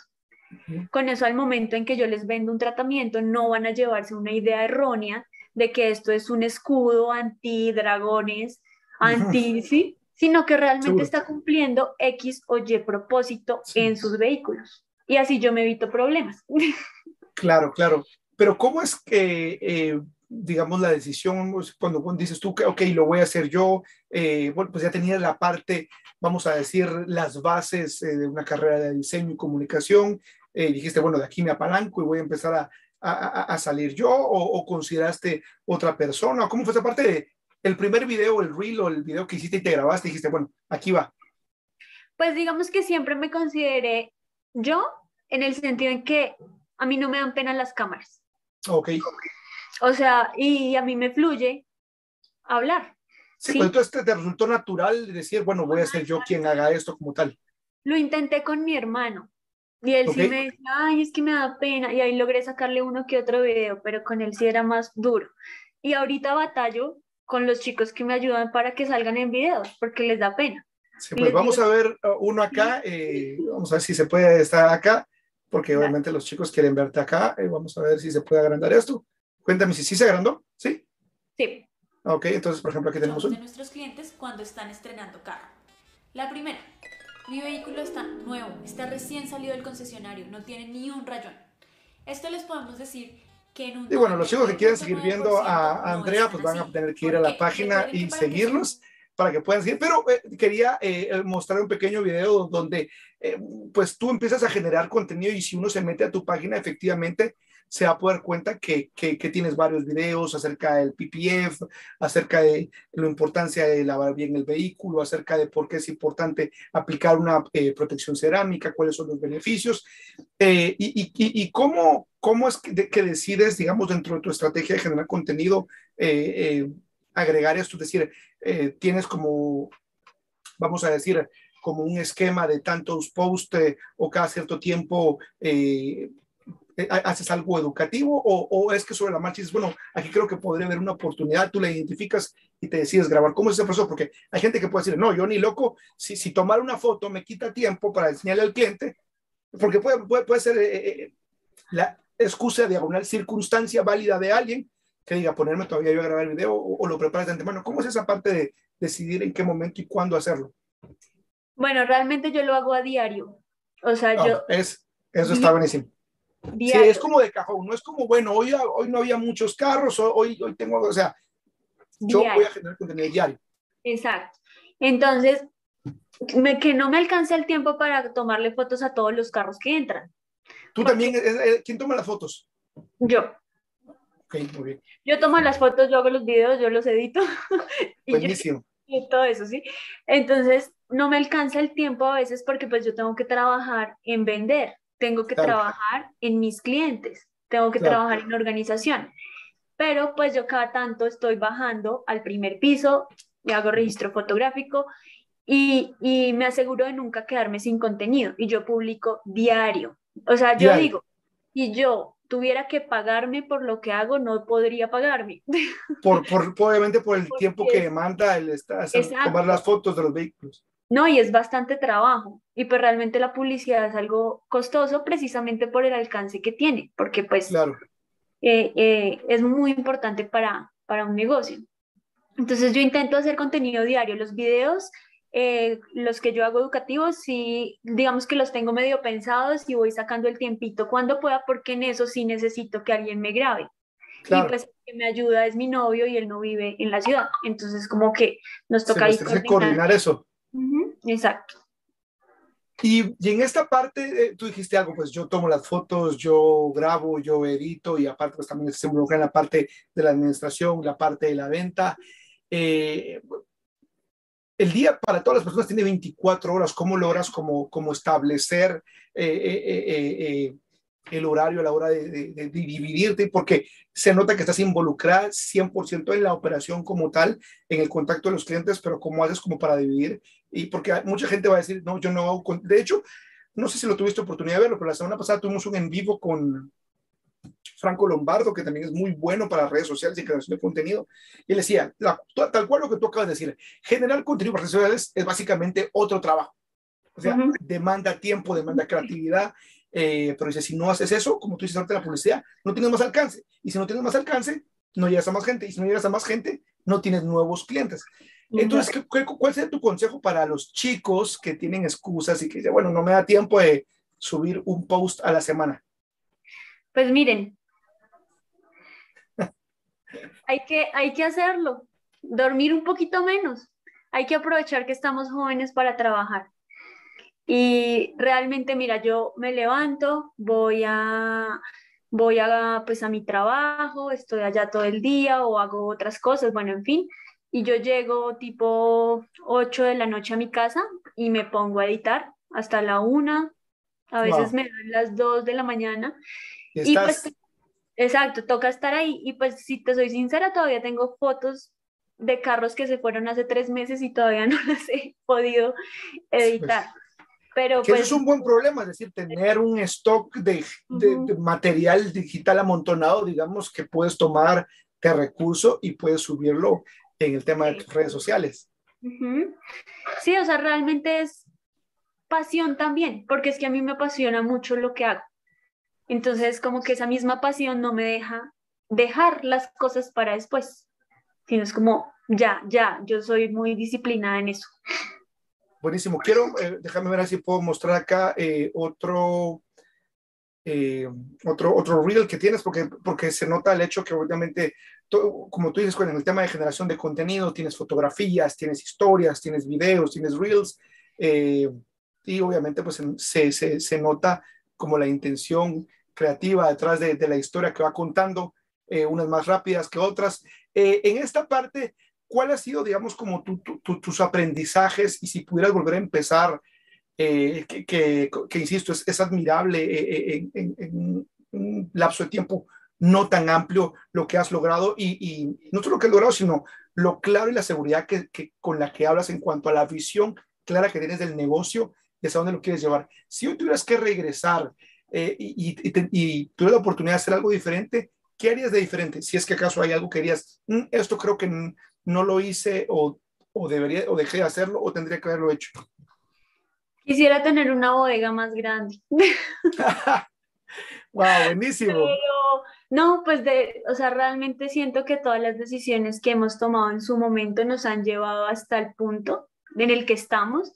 Con eso, al momento en que yo les vendo un tratamiento, no van a llevarse una idea errónea de que esto es un escudo anti dragones, anti, ¿sí? sino que realmente está cumpliendo X o Y propósito en sus vehículos. Y así yo me evito problemas. [LAUGHS] Claro, claro. Pero ¿cómo es que, eh, digamos, la decisión, cuando dices tú que, ok, lo voy a hacer yo, eh, bueno, pues ya tenías la parte, vamos a decir, las bases eh, de una carrera de diseño y comunicación, dijiste, bueno, de aquí me apalanco y voy a empezar a, a, salir yo, o, o, consideraste otra persona, ¿cómo fue esa parte de, el primer video, el reel o el video que hiciste y te grabaste, dijiste, bueno, aquí va? Pues digamos que siempre me consideré yo en el sentido en que a mí no me dan pena las cámaras. Ok. O sea, y a mí me fluye hablar. Sí, ¿sí? pues entonces te, resultó natural decir, bueno, voy a ser yo quien haga esto como tal. Lo intenté con mi hermano. Y él sí me decía, ay, es que me da pena. Y ahí logré sacarle uno que otro video, pero con él sí era más duro. Y ahorita batallo con los chicos que me ayudan para que salgan en videos, porque les da pena. Sí, pues vamos a ver uh, uno acá, eh, vamos a ver si se puede estar acá, porque obviamente los chicos quieren verte acá, eh, vamos a ver si se puede agrandar esto. Cuéntame si sí se agrandó, ¿sí? Sí. Ok, entonces por ejemplo aquí tenemos uno. de nuestros clientes cuando están estrenando carro. La primera, mi vehículo está nuevo, está recién salido del concesionario, no tiene ni un rayón. Esto les podemos decir y bueno, los chicos que quieren seguir viendo a Andrea, pues van a tener que ir a la página y seguirlos para que puedan seguir. Pero eh, quería eh, mostrar un pequeño video donde eh, pues tú empiezas a generar contenido y si uno se mete a tu página, efectivamente se va a poder cuenta que, que, tienes varios videos acerca del PPF, acerca de la importancia de lavar bien el vehículo, acerca de por qué es importante aplicar una eh, protección cerámica, cuáles son los beneficios eh, y, cómo, cómo es que, que, decides, digamos, dentro de tu estrategia de generar contenido, eh, agregar esto, es decir, tienes como, vamos a decir, como un esquema de tantos posts o cada cierto tiempo eh, haces algo educativo o, o, es que sobre la marcha dices, bueno, aquí creo que podría haber una oportunidad, tú la identificas y te decides grabar. ¿Cómo es ese proceso? Porque hay gente que puede decir, no, yo ni loco, si, si tomar una foto me quita tiempo para enseñarle al cliente, porque puede, puede, puede ser eh, eh, la excusa diagonal, circunstancia válida de alguien que diga, ponerme todavía yo a grabar el video o, o lo preparas de antemano. ¿Cómo es esa parte de decidir en qué momento y cuándo hacerlo? Bueno, realmente yo lo hago a diario. O sea, ah, yo... Es, eso está buenísimo. Sí, es como de cajón, no es como, bueno, hoy, hoy no había muchos carros, hoy, hoy tengo, o sea, yo voy a generar contenido diario. Exacto. Entonces, me, que no me alcance el tiempo para tomarle fotos a todos los carros que entran. ¿Tú también? Eh, eh, ¿Quién toma las fotos? Yo. Ok, muy bien. Yo tomo las fotos, yo hago los videos, yo los edito. [LAUGHS] Buenísimo. y todo eso, ¿sí? Entonces, no me alcanza el tiempo a veces porque pues yo tengo que trabajar en vender tengo que trabajar en mis clientes, tengo que trabajar en organización. Pero pues yo cada tanto estoy bajando al primer piso, y hago registro fotográfico y, y, me aseguro de nunca quedarme sin contenido y yo publico diario. O sea, yo digo, y yo tuviera que pagarme por lo que hago, no podría pagarme. [LAUGHS] Por, por obviamente por el tiempo que demanda el estar, tomar las fotos de los vehículos. ¿no? Y es bastante trabajo. Y pues realmente la publicidad es algo costoso precisamente por el alcance que tiene, porque pues claro. Eh, eh, es muy importante para, para un negocio. Entonces yo intento hacer contenido diario. Los videos, eh, los que yo hago educativos, sí, digamos que los tengo medio pensados y voy sacando el tiempito cuando pueda, porque en eso sí necesito que alguien me grabe. Y pues que me ayuda es mi novio y él no vive en la ciudad. Entonces como que nos toca ahí coordinar. eso. exacto. Y, y, en esta parte, eh, tú dijiste algo, pues yo tomo las fotos, yo grabo, yo edito y aparte pues también se involucra en la parte de la administración, la parte de la venta. Eh, el día para todas las personas tiene 24 horas. ¿Cómo logras como, como establecer eh, el horario a la hora de, de, dividirte? Porque se nota que estás involucrada 100% en la operación como tal, en el contacto de los clientes, pero ¿cómo haces como para dividir? Y porque mucha gente va a decir, no, yo no hago... De hecho, no sé si lo tuviste oportunidad de verlo, pero la semana pasada tuvimos un en vivo con Franco Lombardo, que también es muy bueno para redes sociales y creación de contenido. Y él decía, tal cual lo que tú acabas de decir, generar contenido para redes sociales es básicamente otro trabajo. O sea, demanda tiempo, demanda creatividad, eh, pero dice, si no haces eso, como tú dices ahorita la publicidad, no tienes más alcance. Y si no tienes más alcance, no llegas a más gente. Y si no llegas a más gente, no tienes nuevos clientes. Entonces, ¿cuál sería tu consejo para los chicos que tienen excusas y que dicen, bueno, no me da tiempo de subir un post a la semana? Pues miren, hay que, hay que hacerlo, dormir un poquito menos, hay que aprovechar que estamos jóvenes para trabajar. Y realmente, mira, yo me levanto, voy a, voy a, pues, a mi trabajo, estoy allá todo el día o hago otras cosas, bueno, en fin, y yo llego tipo 8 de la noche a mi casa y me pongo a editar hasta la 1, a veces me dan las 2 de la mañana. ¿Y, pues, exacto, toca estar ahí y pues si te soy sincera, todavía tengo fotos de carros que se fueron hace tres meses y todavía [LAUGHS] no las he podido editar. Pero que eso es pues un buen problema, es decir, tener un stock de, de, material digital amontonado, digamos, que puedes tomar de recurso y puedes subirlo en el tema de redes sociales. Sí, o sea, realmente es pasión también, porque es que a mí me apasiona mucho lo que hago. Entonces, como que esa misma pasión no me deja dejar las cosas para después, sino es como, ya, ya, yo soy muy disciplinada en eso. Buenísimo. Quiero, eh, déjame ver si puedo mostrar acá eh, otro, eh, otro, otro reel que tienes, porque, porque se nota el hecho que obviamente, como tú dices, en el tema de generación de contenido, tienes fotografías, tienes historias, tienes videos, tienes reels, y obviamente pues se, se, se, nota como la intención creativa detrás de, la historia que va contando, unas más rápidas que otras. en esta parte, ¿cuál ha sido, digamos, como tus aprendizajes y si pudieras volver a empezar, eh, que, insisto, es, admirable eh, eh, en, un lapso de tiempo no tan amplio lo que has logrado. Y, no solo lo que has logrado, sino lo claro y la seguridad que, con la que hablas en cuanto a la visión clara que tienes del negocio y hacia dónde lo quieres llevar. Si hoy tuvieras que regresar y, y, y tuvieras la oportunidad de hacer algo diferente, ¿qué harías de diferente? Si es que acaso hay algo que harías, mm, esto creo que no lo hice o, o, debería o dejé de hacerlo o tendría que haberlo hecho. Quisiera tener una bodega más grande. [LAUGHS] wow, buenísimo. no, pues de, o sea, realmente siento que todas las decisiones que hemos tomado en su momento nos han llevado hasta el punto en el que estamos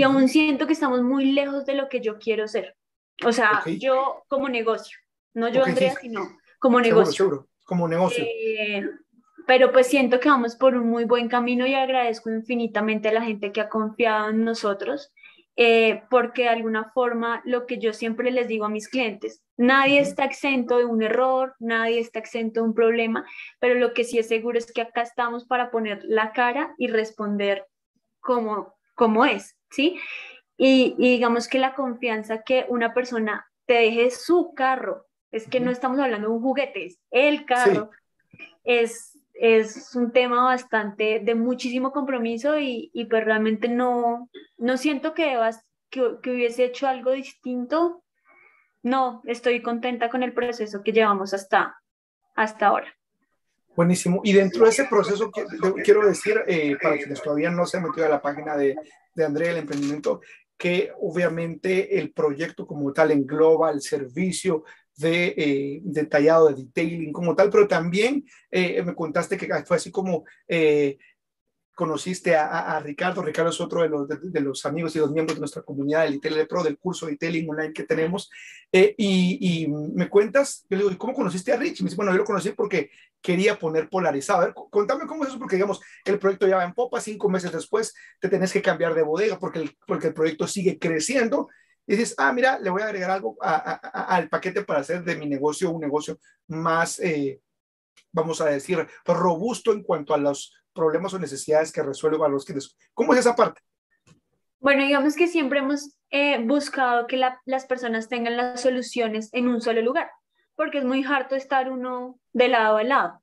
y aún siento que estamos muy lejos de lo que yo quiero ser. O sea, yo como negocio, no yo Andrea, sino como negocio. Seguro, como negocio. Eh, pero pues siento que vamos por un muy buen camino y agradezco infinitamente a la gente que ha confiado en nosotros, eh, porque de alguna forma lo que yo siempre les digo a mis clientes, nadie está exento de un error, nadie está exento de un problema, pero lo que sí es seguro es que acá estamos para poner la cara y responder como, como es, ¿sí? Y, digamos que la confianza que una persona te deje su carro, es que no estamos hablando de un juguete, es el carro, es es un tema bastante de muchísimo compromiso y, y pues realmente no, no siento que, que, que, hubiese hecho algo distinto. No, estoy contenta con el proceso que llevamos hasta, hasta ahora. Buenísimo. Y dentro de ese proceso, quiero decir, eh, para quienes todavía no se han metido a la página de, de Andrea el Emprendimiento, que obviamente el proyecto como tal engloba el servicio de eh, detallado de detailing como tal, pero también eh, me contaste que fue así como conociste a, Ricardo. Ricardo es otro de los, de, los, amigos y los miembros de nuestra comunidad del ITL Pro, del curso de Detailing online que tenemos. y, me cuentas, yo le digo, cómo conociste a Rich? Y me dice, bueno, yo lo conocí porque quería poner polarizado. A ver, contame cómo es eso, porque digamos, el proyecto ya va en popa, cinco meses después te tenés que cambiar de bodega porque el, porque el proyecto sigue creciendo y dices, ah, mira, le voy a agregar algo al paquete para hacer de mi negocio un negocio más, eh, vamos a decir, robusto en cuanto a los problemas o necesidades que resuelva los clientes. ¿Cómo es esa parte? Bueno, digamos que siempre hemos eh, buscado que las personas tengan las soluciones en un solo lugar, porque es muy harto estar uno de lado a lado.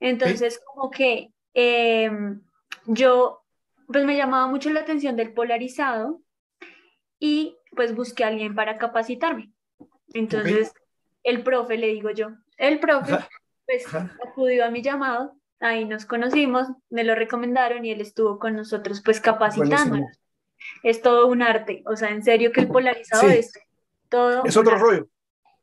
Entonces, como que em, yo, pues me llamaba mucho la atención del polarizado y pues busqué a alguien para capacitarme. Entonces, el profe, le digo yo, el profe, pues acudió a mi llamado, ahí nos conocimos, me lo recomendaron y él estuvo con nosotros pues capacitándonos. Es todo un arte, o sea, en serio que el polarizado es todo. Es otro rollo.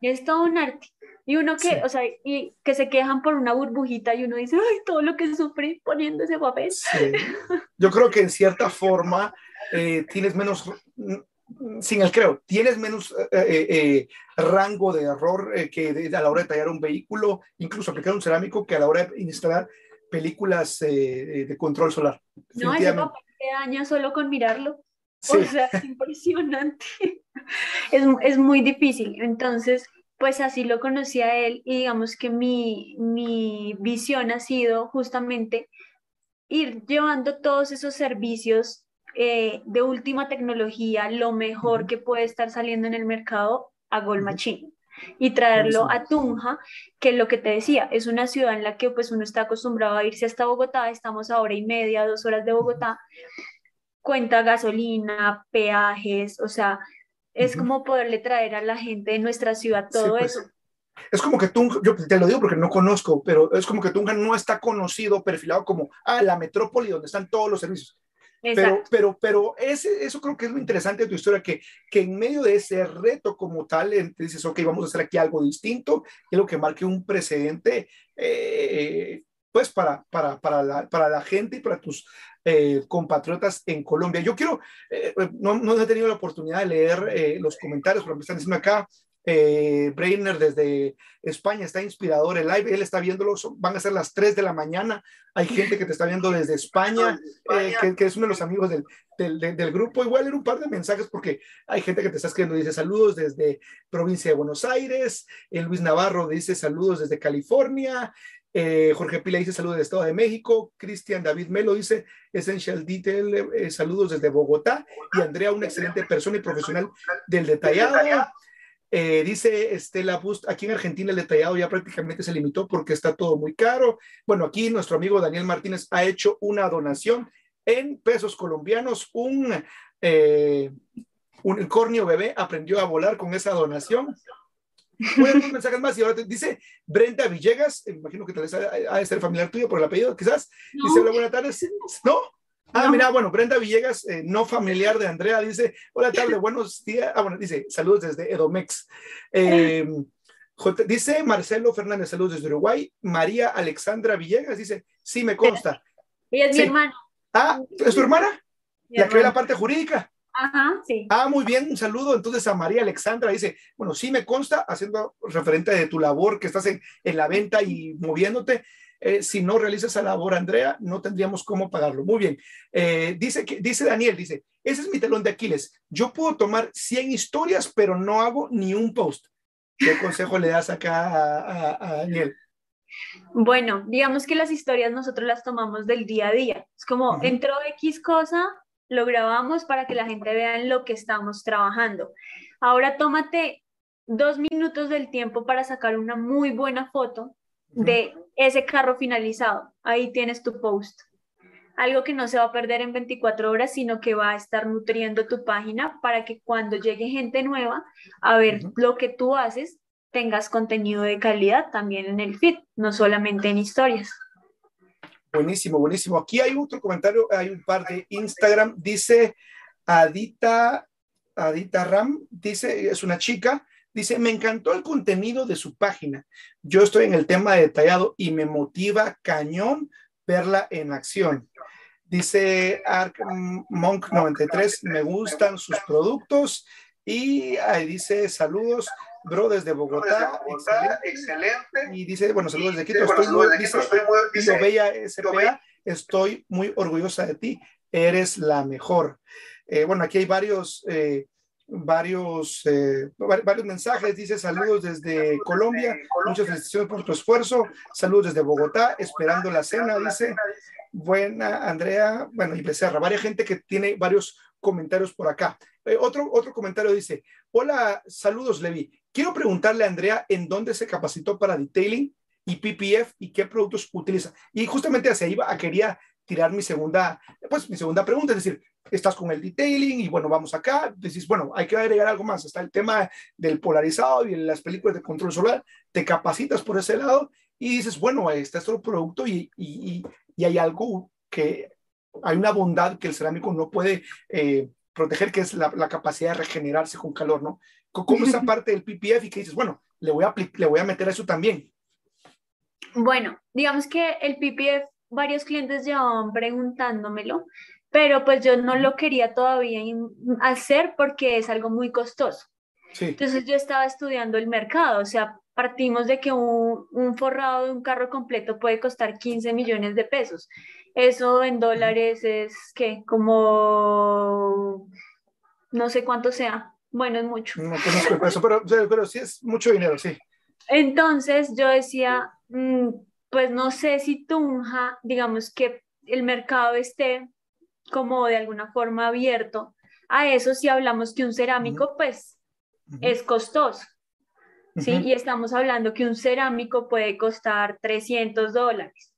Es todo un arte. Y uno que, o sea, y que se quejan por una burbujita y uno dice, ay, todo lo que sufrí poniendo ese papel. Yo creo que en cierta forma eh, tienes menos sin el creo, tienes menos eh, eh, eh, rango de error que a la hora de tallar un vehículo, incluso aplicar un cerámico, que a la hora de instalar películas de control solar. No, ese papel te daña solo con mirarlo. O sea, es impresionante. [LAUGHS] es, es, muy difícil. Entonces, pues así lo conocí a él y digamos que mi, mi visión ha sido justamente ir llevando todos esos servicios eh, de última tecnología, lo mejor que puede estar saliendo en el mercado a Gold Machine. Y traerlo a Tunja, que lo que te decía, es una ciudad en la que pues uno está acostumbrado a irse hasta Bogotá, estamos a hora y media, dos horas de Bogotá, cuenta gasolina, peajes, o sea, es como poderle traer a la gente de nuestra ciudad todo pues, eso. Es como que Tunja, yo te lo digo porque no conozco, pero es como que Tunja no está conocido, perfilado como, ah, la metrópoli donde están todos los servicios. Pero, pero, pero ese, eso creo que es lo interesante de tu historia, que, que en medio de ese reto como tal, dices, ok, vamos a hacer aquí algo distinto, y lo que marque un precedente, eh, pues para, para, para, la, para la gente y para tus eh, compatriotas en Colombia. Yo quiero, eh, no, no, he tenido la oportunidad de leer los comentarios, pero me están diciendo acá, eh, Brainer desde España está inspirador el live, él está viéndolo, van a ser las 3 de la mañana, hay gente que te está viendo desde España, eh, que, es uno de los amigos del, del, del, grupo, igual era un par de mensajes porque hay gente que te está escribiendo, dice saludos desde provincia de Buenos Aires, el Luis Navarro dice saludos desde California, eh, Jorge Pila dice saludos de Estado de México. Cristian David Melo dice Essential Detail, saludos desde Bogotá. Y Andrea, una excelente persona y profesional del detallado. Eh, dice Estela Bust, aquí en Argentina el detallado ya prácticamente se limitó porque está todo muy caro. Bueno, aquí nuestro amigo Daniel Martínez ha hecho una donación en pesos colombianos, un, eh, un cornio bebé aprendió a volar con esa donación. Voy a dar mensajes más y ahora te, dice Brenda Villegas, imagino que tal vez ha, de ser familiar tuyo por el apellido, quizás. Dice, hola, buenas tardes. ¿No? Ah, mira, bueno, Brenda Villegas, eh, no familiar de Andrea, dice, hola tarde, [LAUGHS] buenos días. Ah, bueno, dice, saludos desde Edomex. Eh, dice Marcelo Fernández, saludos desde Uruguay. María Alexandra Villegas dice, sí, me consta. Ella es mi hermana. Ah, ¿es tu hermana? la que ve la parte jurídica. Ajá, sí. Ah, muy bien, un saludo entonces a María Alexandra. Dice, bueno, sí me consta, haciendo referente de tu labor que estás en, en la venta y moviéndote. Eh, si no realiza esa labor, Andrea, no tendríamos cómo pagarlo. Muy bien. Eh, dice, que, dice Daniel, dice, ese es mi talón de Aquiles. Yo puedo tomar 100 historias, pero no hago ni un post. ¿Qué consejo le das acá a, Daniel? Bueno, digamos que las historias nosotros las tomamos del día a día. Es como entró X cosa, lo grabamos para que la gente vea en lo que estamos trabajando. Ahora tómate dos minutos del tiempo para sacar una muy buena foto de ese carro finalizado. Ahí tienes tu post. Algo que no se va a perder en 24 horas, sino que va a estar nutriendo tu página para que cuando llegue gente nueva a ver lo que tú haces, tengas contenido de calidad también en el feed, no solamente en historias. Buenísimo, buenísimo. Aquí hay otro comentario, hay un par de Instagram. Dice Adita, Adita Ram, dice, es una chica, dice, me encantó el contenido de su página. Yo estoy en el tema detallado y me motiva cañón verla en acción. Dice Ark Monk 93, me gustan sus productos. Y ahí dice saludos, bro, desde Bogotá. excelente, Y dice, bueno, saludos desde Quito. estoy, muy, dice, estoy muy orgullosa de ti. Eres la mejor. Eh, bueno, aquí hay varios, eh, varios, eh, varios mensajes. Dice saludos desde Colombia. Muchas felicitaciones por tu esfuerzo. Saludos desde Bogotá. Esperando la cena, dice. Buena, Andrea. Bueno, y Becerra. Varias gente que tiene varios comentarios por acá. otro, otro comentario dice, hola, saludos Levi. Quiero preguntarle a Andrea en dónde se capacitó para detailing y PPF y qué productos utiliza. Y justamente hacia ahí quería tirar mi segunda, pues mi segunda pregunta, es decir, estás con el detailing y bueno, vamos acá, decís, bueno, hay que agregar algo más, está el tema del polarizado y las películas de control solar, te capacitas por ese lado y dices, bueno, este es otro producto y, y, y hay algo que, hay una bondad que el cerámico no puede eh, proteger, que es la, la, capacidad de regenerarse con calor, ¿no? ¿Cómo esa [LAUGHS] parte del PPF y que dices, bueno, le voy a, le voy a meter eso también? Bueno, digamos que el PPF varios clientes llevaban preguntándomelo, pero pues yo no lo quería todavía hacer porque es algo muy costoso. Entonces yo estaba estudiando el mercado, o sea, partimos de que un, un, forrado de un carro completo puede costar 15 millones de pesos. Eso en dólares es que como no sé cuánto sea. Bueno, es mucho. No conozco el pero, pero sí es mucho dinero, sí. Entonces yo decía, mm, pues no sé si Tunja, digamos que el mercado esté como de alguna forma abierto a eso si hablamos que un cerámico pues es costoso. ¿sí? Y estamos hablando que un cerámico puede costar 300 dólares,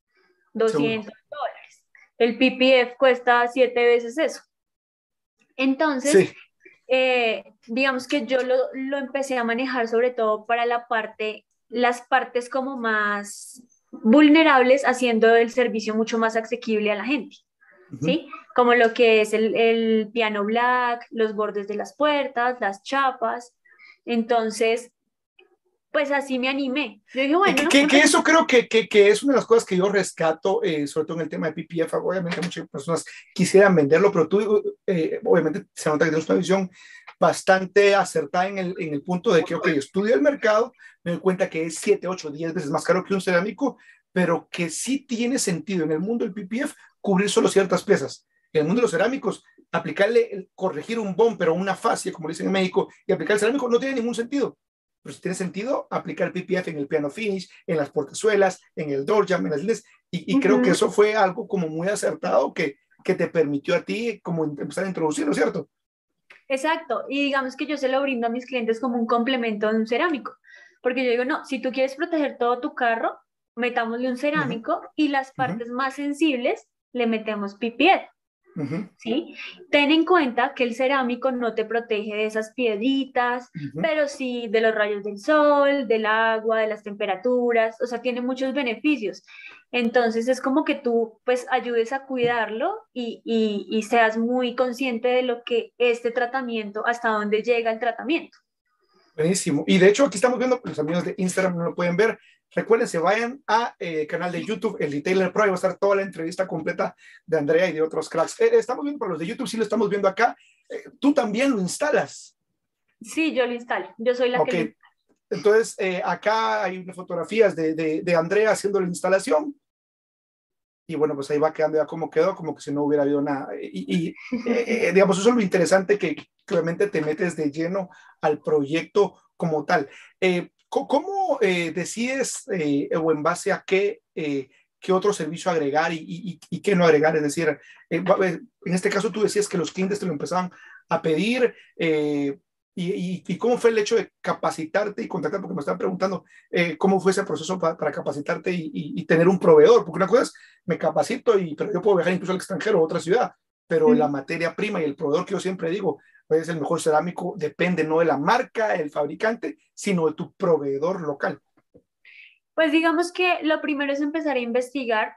200 dólares. El PPF cuesta siete veces eso. Entonces, eh, digamos que yo lo, lo empecé a manejar sobre todo para la parte, las partes como más vulnerables haciendo el servicio mucho más asequible a la gente, ¿sí? Como lo que es el, piano black, los bordes de las puertas, las chapas. Entonces, pues así me animé. Yo dije, bueno. Que, eso creo que, que, es una de las cosas que yo rescato, eh, sobre todo en el tema de PPF. Obviamente, muchas personas quisieran venderlo, pero tú, eh, obviamente, se nota que tienes una visión bastante acertada en el, en el punto de que, ok, estudio el mercado, me doy cuenta que es 7, 8, 10 veces más caro que un cerámico, pero que sí tiene sentido en el mundo del PPF cubrir solo ciertas piezas. En el mundo de los cerámicos, aplicarle, corregir un bumper o una fascia, como dicen en México, y aplicar el cerámico no tiene ningún sentido. Pero sí tiene sentido aplicar el PPF en el piano finish, en las portezuelas, en el door jam, en las líneas, y, y creo que eso fue algo como muy acertado que, que te permitió a ti como empezar a introducirlo, ¿cierto? Exacto, y digamos que yo se lo brindo a mis clientes como un complemento de un cerámico, porque yo digo, no, si tú quieres proteger todo tu carro, metámosle un cerámico y las partes más sensibles le metemos pipiet. ¿Sí? Ten en cuenta que el cerámico no te protege de esas piedritas, pero sí de los rayos del sol, del agua, de las temperaturas, o sea, tiene muchos beneficios. Entonces es como que tú pues ayudes a cuidarlo y, y, seas muy consciente de lo que este tratamiento, hasta dónde llega el tratamiento. Buenísimo. Y de hecho aquí estamos viendo, los amigos de Instagram no lo pueden ver, Recuerden, se vayan a eh, canal de YouTube, el Retailer Pro, y va a estar toda la entrevista completa de Andrea y de otros cracks. Eh, estamos viendo para los de YouTube, sí lo estamos viendo acá. Eh, ¿Tú también lo instalas? Sí, yo lo instalo. Yo soy la que Entonces, eh, acá hay unas fotografías de, de, de, Andrea haciendo la instalación. Y bueno, pues ahí va quedando ya como quedó, como que si no hubiera habido nada. Y, y [LAUGHS] digamos, eso es lo interesante que claramente te metes de lleno al proyecto como tal. Eh, ¿Cómo eh, decides eh, o en base a qué, eh, qué otro servicio agregar y, y, qué no agregar? Es decir, en este caso tú decías que los clientes te lo empezaban a pedir. Y, cómo fue el hecho de capacitarte y contactar? Porque me estaban preguntando cómo fue ese proceso para, para capacitarte y, tener un proveedor. Porque una cosa es, me capacito, y, pero yo puedo viajar incluso al extranjero, a otra ciudad, pero la materia prima y el proveedor que yo siempre digo, pues el mejor cerámico depende no de la marca, el fabricante, sino de tu proveedor local. Pues digamos que lo primero es empezar a investigar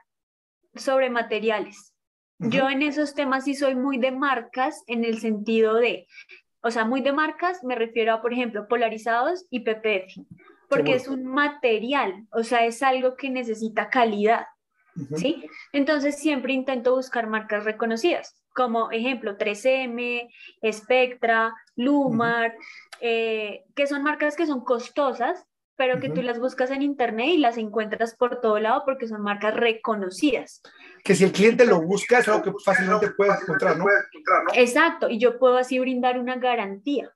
sobre materiales. Yo en esos temas sí soy muy de marcas en el sentido de, o sea, muy de marcas me refiero a, por ejemplo, polarizados y PPF, porque es un material, o sea, es algo que necesita calidad. ¿Sí? Entonces siempre intento buscar marcas reconocidas, como ejemplo 3M, Spectra, Lumar, eh, que son marcas que son costosas, pero que tú las buscas en internet y las encuentras por todo lado porque son marcas reconocidas. Que si el cliente lo busca es algo que fácilmente puedes encontrar, ¿no? Exacto, y yo puedo así brindar una garantía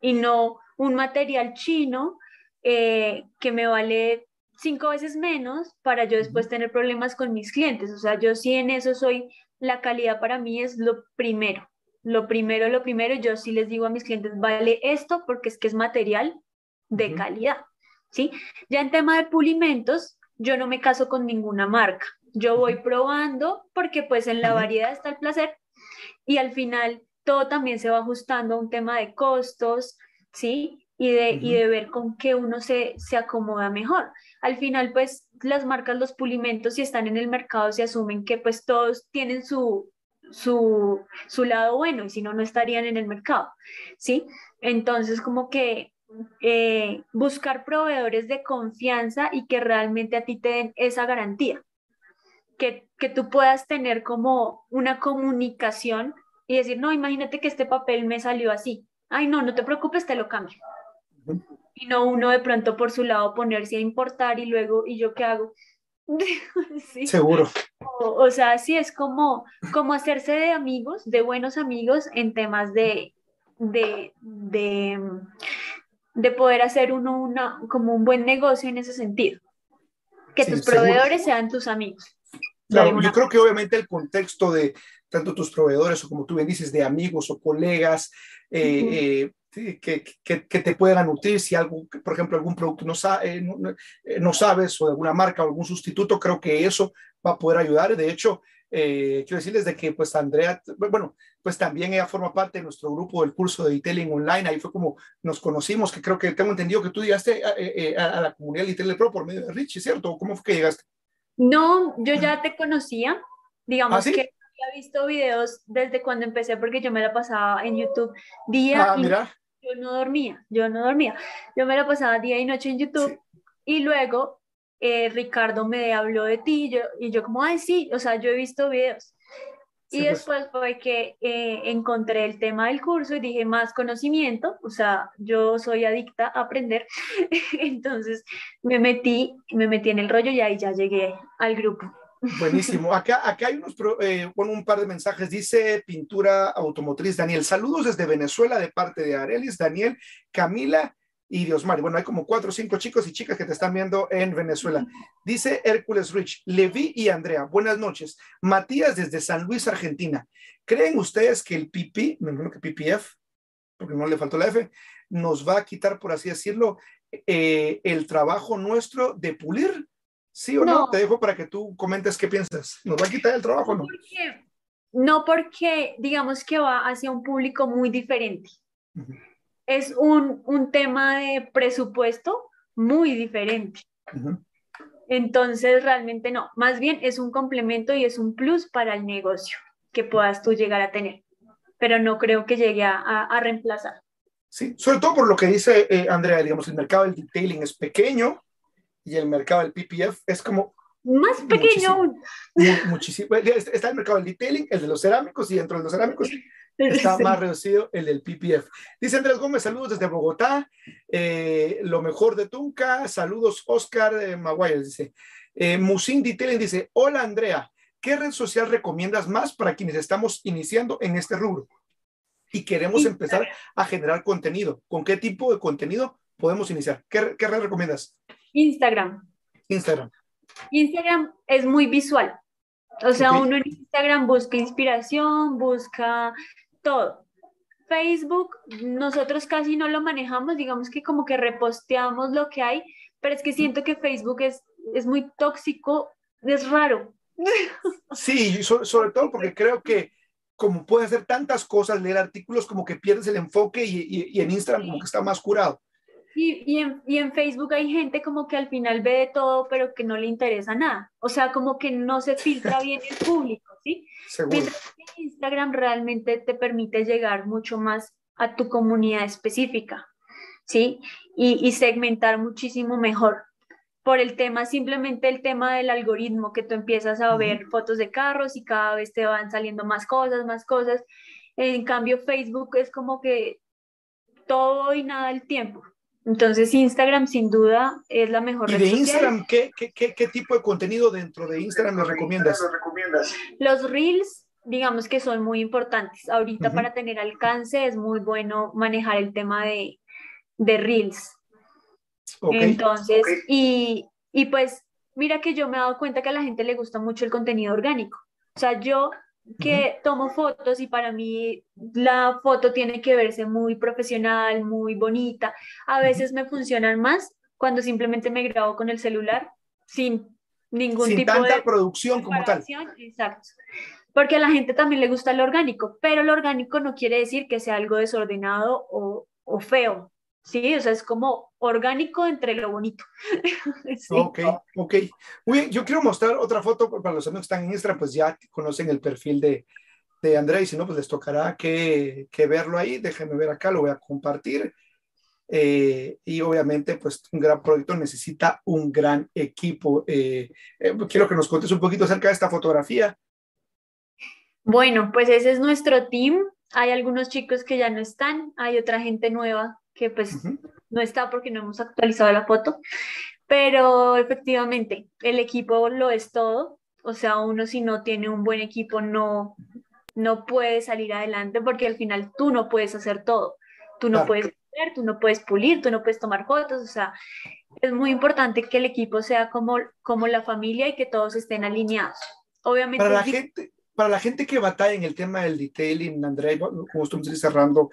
y no un material chino eh, que me vale cinco veces menos para yo después tener problemas con mis clientes. O sea, yo sí en eso soy, la calidad para mí es lo primero. Lo primero, lo primero, yo sí les digo a mis clientes, vale esto porque es que es material de calidad. ¿sí? Ya en tema de pulimentos, yo no me caso con ninguna marca. Yo voy probando porque pues en la variedad está el placer y al final todo también se va ajustando a un tema de costos, ¿sí? Y de, y de ver con qué uno se, se acomoda mejor. Al final, pues las marcas, los pulimentos, si están en el mercado, se asumen que pues todos tienen su, su, su lado bueno y si no, no estarían en el mercado, ¿sí? Entonces, como que eh, buscar proveedores de confianza y que realmente a ti te den esa garantía. Que, que tú puedas tener como una comunicación y decir, no, imagínate que este papel me salió así. Ay, no, no te preocupes, te lo cambio. Y no uno de pronto por su lado ponerse a importar y luego, ¿y yo qué hago? [LAUGHS] Seguro. O, o, sea, sí es como, como hacerse de amigos, de buenos amigos en temas de, de, de, de poder hacer uno una, como un buen negocio en ese sentido. Que tus proveedores sean tus amigos. Claro, yo creo que obviamente el contexto de tanto tus proveedores o como tú bien dices, de amigos o colegas eh, eh, que, que, que, te puedan nutrir, si algo, por ejemplo, algún producto no, eh, no, sabes o de alguna marca o algún sustituto, creo que eso va a poder ayudar. De hecho, quiero decirles de que pues Andrea, bueno, pues también ella forma parte de nuestro grupo del curso de detailing online. Ahí fue como nos conocimos, que creo que tengo entendido que tú llegaste a, eh, a, la comunidad de Detailing Pro por medio de Richie, ¿cierto? ¿Cómo fue que llegaste? No, yo ya te conocía. Digamos ¿Ah, que había visto videos desde cuando empecé porque yo me la pasaba en YouTube día ah, y mira. Yo no dormía, yo no dormía. Yo me la pasaba día y noche en YouTube y luego eh, Ricardo me habló de ti yo, y yo como, ay, sí, o sea, yo he visto videos y pues. después fue que eh, encontré el tema del curso y dije más conocimiento, o sea, yo soy adicta a aprender, [LAUGHS] entonces me metí, me metí en el rollo y ahí ya llegué al grupo. Buenísimo. Acá, acá hay unos, eh, un par de mensajes. Dice Pintura Automotriz Daniel. Saludos desde Venezuela de parte de Arelis, Daniel, Camila y Diosmar. Bueno, hay como cuatro o cinco chicos y chicas que te están viendo en Venezuela. Dice Hércules Rich, Levi y Andrea, buenas noches. Matías desde San Luis, Argentina. ¿Creen ustedes que el PP, me imagino que PPF, porque no le faltó la F, nos va a quitar, por así decirlo, eh, el trabajo nuestro de pulir? ¿Sí o no. Te dejo para que tú comentes qué piensas. ¿Nos va a quitar el trabajo o no? Porque, no porque digamos que va hacia un público muy diferente es un, un tema de presupuesto muy diferente. Entonces, realmente no, más bien es un complemento y es un plus para el negocio que puedas tú llegar a tener, pero no creo que llegue a, a, reemplazar. Sí, sobre todo por lo que dice eh, Andrea, digamos, el mercado del detailing es pequeño y el mercado del PPF es como... Más pequeño muchísimo, muchísimo. Está el mercado del detailing, el de los cerámicos y dentro de los cerámicos Está más reducido el del PPF. Dice Andrés Gómez, saludos desde Bogotá. Eh, lo mejor de Tunca. Saludos, Oscar eh, Maguire. Dice, eh, Musin Detailing dice, hola Andrea, ¿qué red social recomiendas más para quienes estamos iniciando en este rubro? Y queremos empezar a generar contenido. ¿Con qué tipo de contenido podemos iniciar? ¿Qué, qué red recomiendas? Instagram. Instagram. Instagram es muy visual. O sea, uno en Instagram busca inspiración, busca todo. Facebook, nosotros casi no lo manejamos, digamos que como que reposteamos lo que hay, pero es que siento que Facebook es, es muy tóxico, es raro. Sí, sobre, todo porque creo que como puede hacer tantas cosas, leer artículos, como que pierdes el enfoque y, y, en Instagram como que está más curado. Y, y, en, y, en, Facebook hay gente como que al final ve de todo, pero que no le interesa nada. O sea, como que no se filtra bien el público, ¿sí? [LAUGHS] Mientras que Instagram realmente te permite llegar mucho más a tu comunidad específica, ¿sí? Y, y segmentar muchísimo mejor por el tema, simplemente el tema del algoritmo, que tú empiezas a ver fotos de carros y cada vez te van saliendo más cosas, más cosas. En cambio, Facebook es como que todo y nada el tiempo. Entonces, Instagram sin duda es la mejor ¿Y de Instagram ¿qué, qué, qué, tipo de contenido dentro de Instagram nos recomiendas? Los Reels, digamos que son muy importantes. Ahorita para tener alcance es muy bueno manejar el tema de, de Reels. Entonces, Y, y pues mira que yo me he dado cuenta que a la gente le gusta mucho el contenido orgánico. O sea, yo que tomo fotos y para mí la foto tiene que verse muy profesional, muy bonita. A veces me funcionan más cuando simplemente me grabo con el celular sin ningún sin tipo tanta producción como tal. Exacto. Porque a la gente también le gusta lo orgánico, pero lo orgánico no quiere decir que sea algo desordenado o, o feo. Sí, o sea, es como orgánico entre lo bonito. [LAUGHS] Ok, ok. Muy bien, yo quiero mostrar otra foto para los amigos que están en Instagram, pues ya conocen el perfil de, de André y si no, pues les tocará que, que verlo ahí. Déjenme ver acá, lo voy a compartir. Eh, y obviamente, pues un gran proyecto necesita un gran equipo. Eh, eh, quiero que nos contes un poquito acerca de esta fotografía. Bueno, pues ese es nuestro team. Hay algunos chicos que ya no están, hay otra gente nueva que pues no está porque no hemos actualizado la foto, pero efectivamente el equipo lo es todo, o sea, uno si no tiene un buen equipo no, no puede salir adelante porque al final tú no puedes hacer todo, tú no puedes ver, tú no puedes pulir, tú no puedes tomar fotos, o sea, es muy importante que el equipo sea como, como la familia y que todos estén alineados. Obviamente. Para la gente, para la gente que batalla en el tema del detailing, André, como estamos cerrando,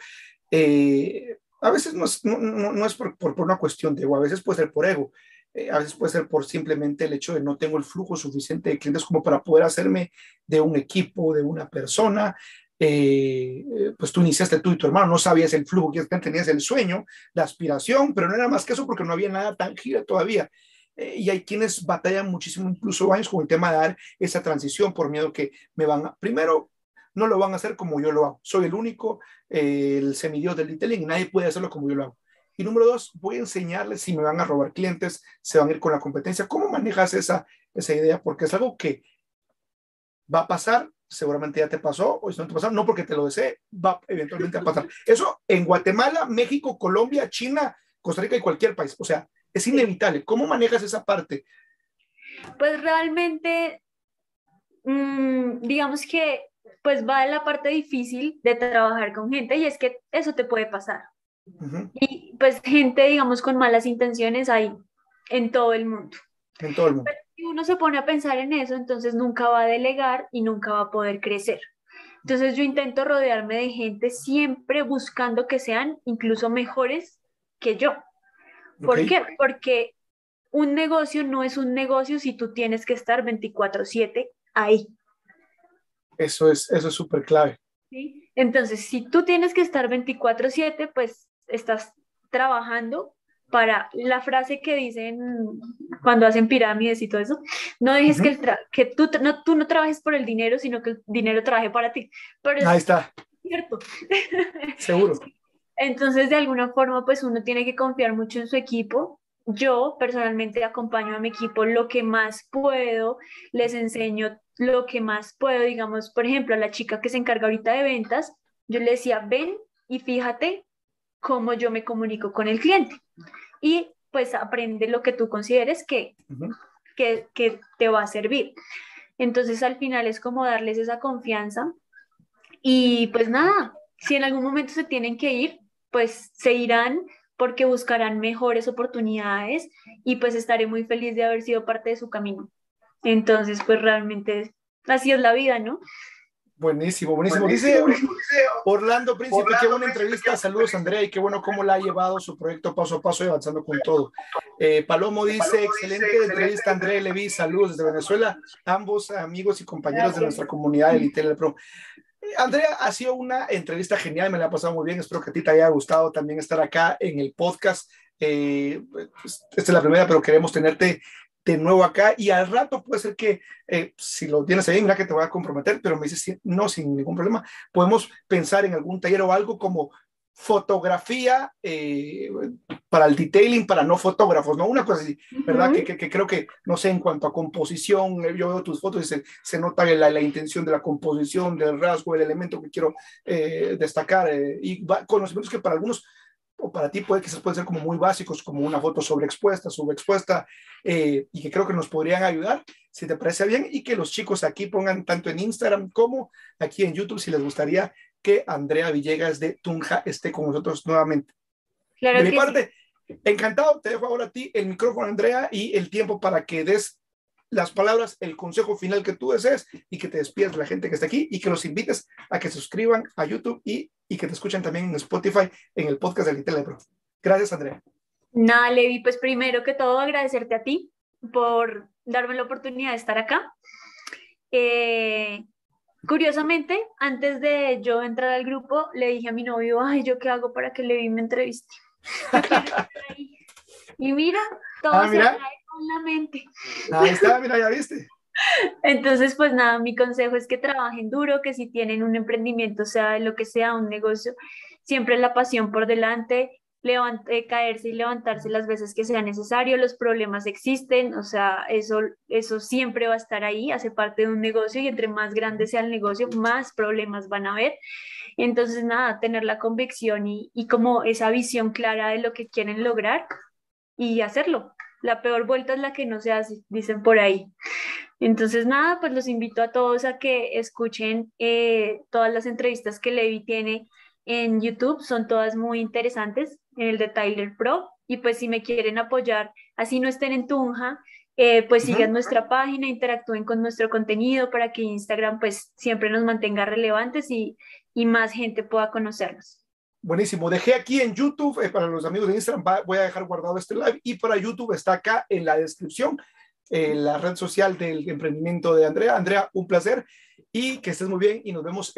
eh, a veces no es, no, no, es por, por, una cuestión de ego, a veces puede ser por ego, eh, a veces puede ser por simplemente el hecho de no tengo el flujo suficiente de clientes como para poder hacerme de un equipo, de una persona. Eh, eh, pues tú iniciaste tú y tu hermano, no sabías el flujo, que tenías el sueño, la aspiración, pero no era más que eso porque no había nada tangible todavía. y hay quienes batallan muchísimo, incluso años con el tema de dar esa transición por miedo que me van a, primero, no lo van a hacer como yo lo hago. Soy el único, el semidios del detailing, nadie puede hacerlo como yo lo hago. Y número dos, voy a enseñarles si me van a robar clientes, se van a ir con la competencia. ¿Cómo manejas esa, esa idea? Porque es algo que va a pasar, seguramente ya te pasó, o si no te pasó, no porque te lo desee, va eventualmente a pasar. [LAUGHS] Eso en Guatemala, México, Colombia, China, Costa Rica y cualquier país. O sea, es inevitable. ¿Cómo manejas esa parte? Pues realmente, mmm, digamos que pues va en la parte difícil de trabajar con gente y es que eso te puede pasar. Y pues gente, digamos, con malas intenciones hay en todo el mundo. En todo el mundo. Pero si uno se pone a pensar en eso, entonces nunca va a delegar y nunca va a poder crecer. Entonces yo intento rodearme de gente siempre buscando que sean incluso mejores que yo. ¿Por qué? Porque un negocio no es un negocio si tú tienes que estar 24/7 ahí. Eso es eso es súper clave. ¿Sí? Entonces, si tú tienes que estar 24/7, pues estás trabajando para la frase que dicen cuando hacen pirámides y todo eso, no dejes que, que tú, no, tú no trabajes por el dinero, sino que el dinero trabaje para ti. Pero Ahí está. Cierto. [LAUGHS] Seguro. Entonces, de alguna forma, pues uno tiene que confiar mucho en su equipo. Yo personalmente acompaño a mi equipo lo que más puedo, les enseño lo que más puedo, digamos, por ejemplo, a la chica que se encarga ahorita de ventas, yo le decía, ven y fíjate cómo yo me comunico con el cliente. Y pues aprende lo que tú consideres que, que, que te va a servir. Entonces al final es como darles esa confianza y pues nada, si en algún momento se tienen que ir, pues se irán porque buscarán mejores oportunidades y pues estaré muy feliz de haber sido parte de su camino. Entonces, pues realmente así es la vida, ¿no? Buenísimo, buenísimo. Dice, Orlando Príncipe, qué buena entrevista. Saludos, Andrea, y qué bueno cómo la ha llevado su proyecto paso a paso y avanzando con todo. Eh, Palomo dice, excelente entrevista, Andrea Levi. Saludos desde Venezuela, ambos amigos y compañeros de nuestra comunidad de Litel Pro. Andrea, ha sido una entrevista genial, me la ha pasado muy bien. Espero que a ti te haya gustado también estar acá en el podcast Eh, pues, esta es la primera, pero queremos tenerte de nuevo acá y al rato puede ser que eh, si lo tienes ahí, mira que te voy a comprometer, pero me dices no sin ningún problema, podemos pensar en algún taller o algo como fotografía eh, para el detailing para no fotógrafos, ¿no? Una cosa así, ¿verdad? que, que, creo que, no sé, en cuanto a composición, eh, yo veo tus fotos y se, se nota la, la, intención de la composición, del rasgo, el elemento que quiero eh, destacar, y conocimientos que para algunos o para ti puede, quizás pueden ser como muy básicos, como una foto sobreexpuesta, subexpuesta, y que creo que nos podrían ayudar, si te parece bien, y que los chicos aquí pongan tanto en Instagram como aquí en YouTube, si les gustaría que Andrea Villegas de Tunja esté con nosotros nuevamente. de mi parte, encantado, te dejo ahora a ti el micrófono, Andrea, y el tiempo para que des las palabras, el consejo final que tú desees y que te despidas de la gente que está aquí y que los invites a que se suscriban a YouTube y, y que te escuchen también en Spotify en el podcast de Little Gracias, Andrea. Nada, Levi, pues primero que todo agradecerte a ti por darme la oportunidad de estar acá. Eh, Curiosamente, antes de yo entrar al grupo, le dije a mi novio, ay, ¿yo qué hago para que Levi me entreviste? [LAUGHS] y mira, todo ah, se trae con la mente. Ahí está, mira, ya viste. Entonces, pues nada, mi consejo es que trabajen duro, que si tienen un emprendimiento, sea lo que sea, un negocio, siempre la pasión por delante, levante, caerse y levantarse las veces que sea necesario, los problemas existen, o sea, eso, eso siempre va a estar ahí, hace parte de un negocio y entre más grande sea el negocio, más problemas van a haber. Entonces, nada, tener la convicción y, y como esa visión clara de lo que quieren lograr y hacerlo. La peor vuelta es la que no se hace, dicen por ahí. Entonces, nada, pues los invito a todos a que escuchen eh, todas las entrevistas que Levi tiene en YouTube, son todas muy interesantes en el de Tyler Pro. Y pues si me quieren apoyar, así no estén en Tunja, eh, pues sigan nuestra página, interactúen con nuestro contenido para que Instagram pues siempre nos mantenga relevantes y, y más gente pueda conocernos. Buenísimo. Dejé aquí en YouTube, eh, para los amigos de Instagram, voy a dejar guardado este live y para YouTube está acá en la descripción eh, la red social del emprendimiento de Andrea. Andrea, un placer y que estés muy bien y nos vemos.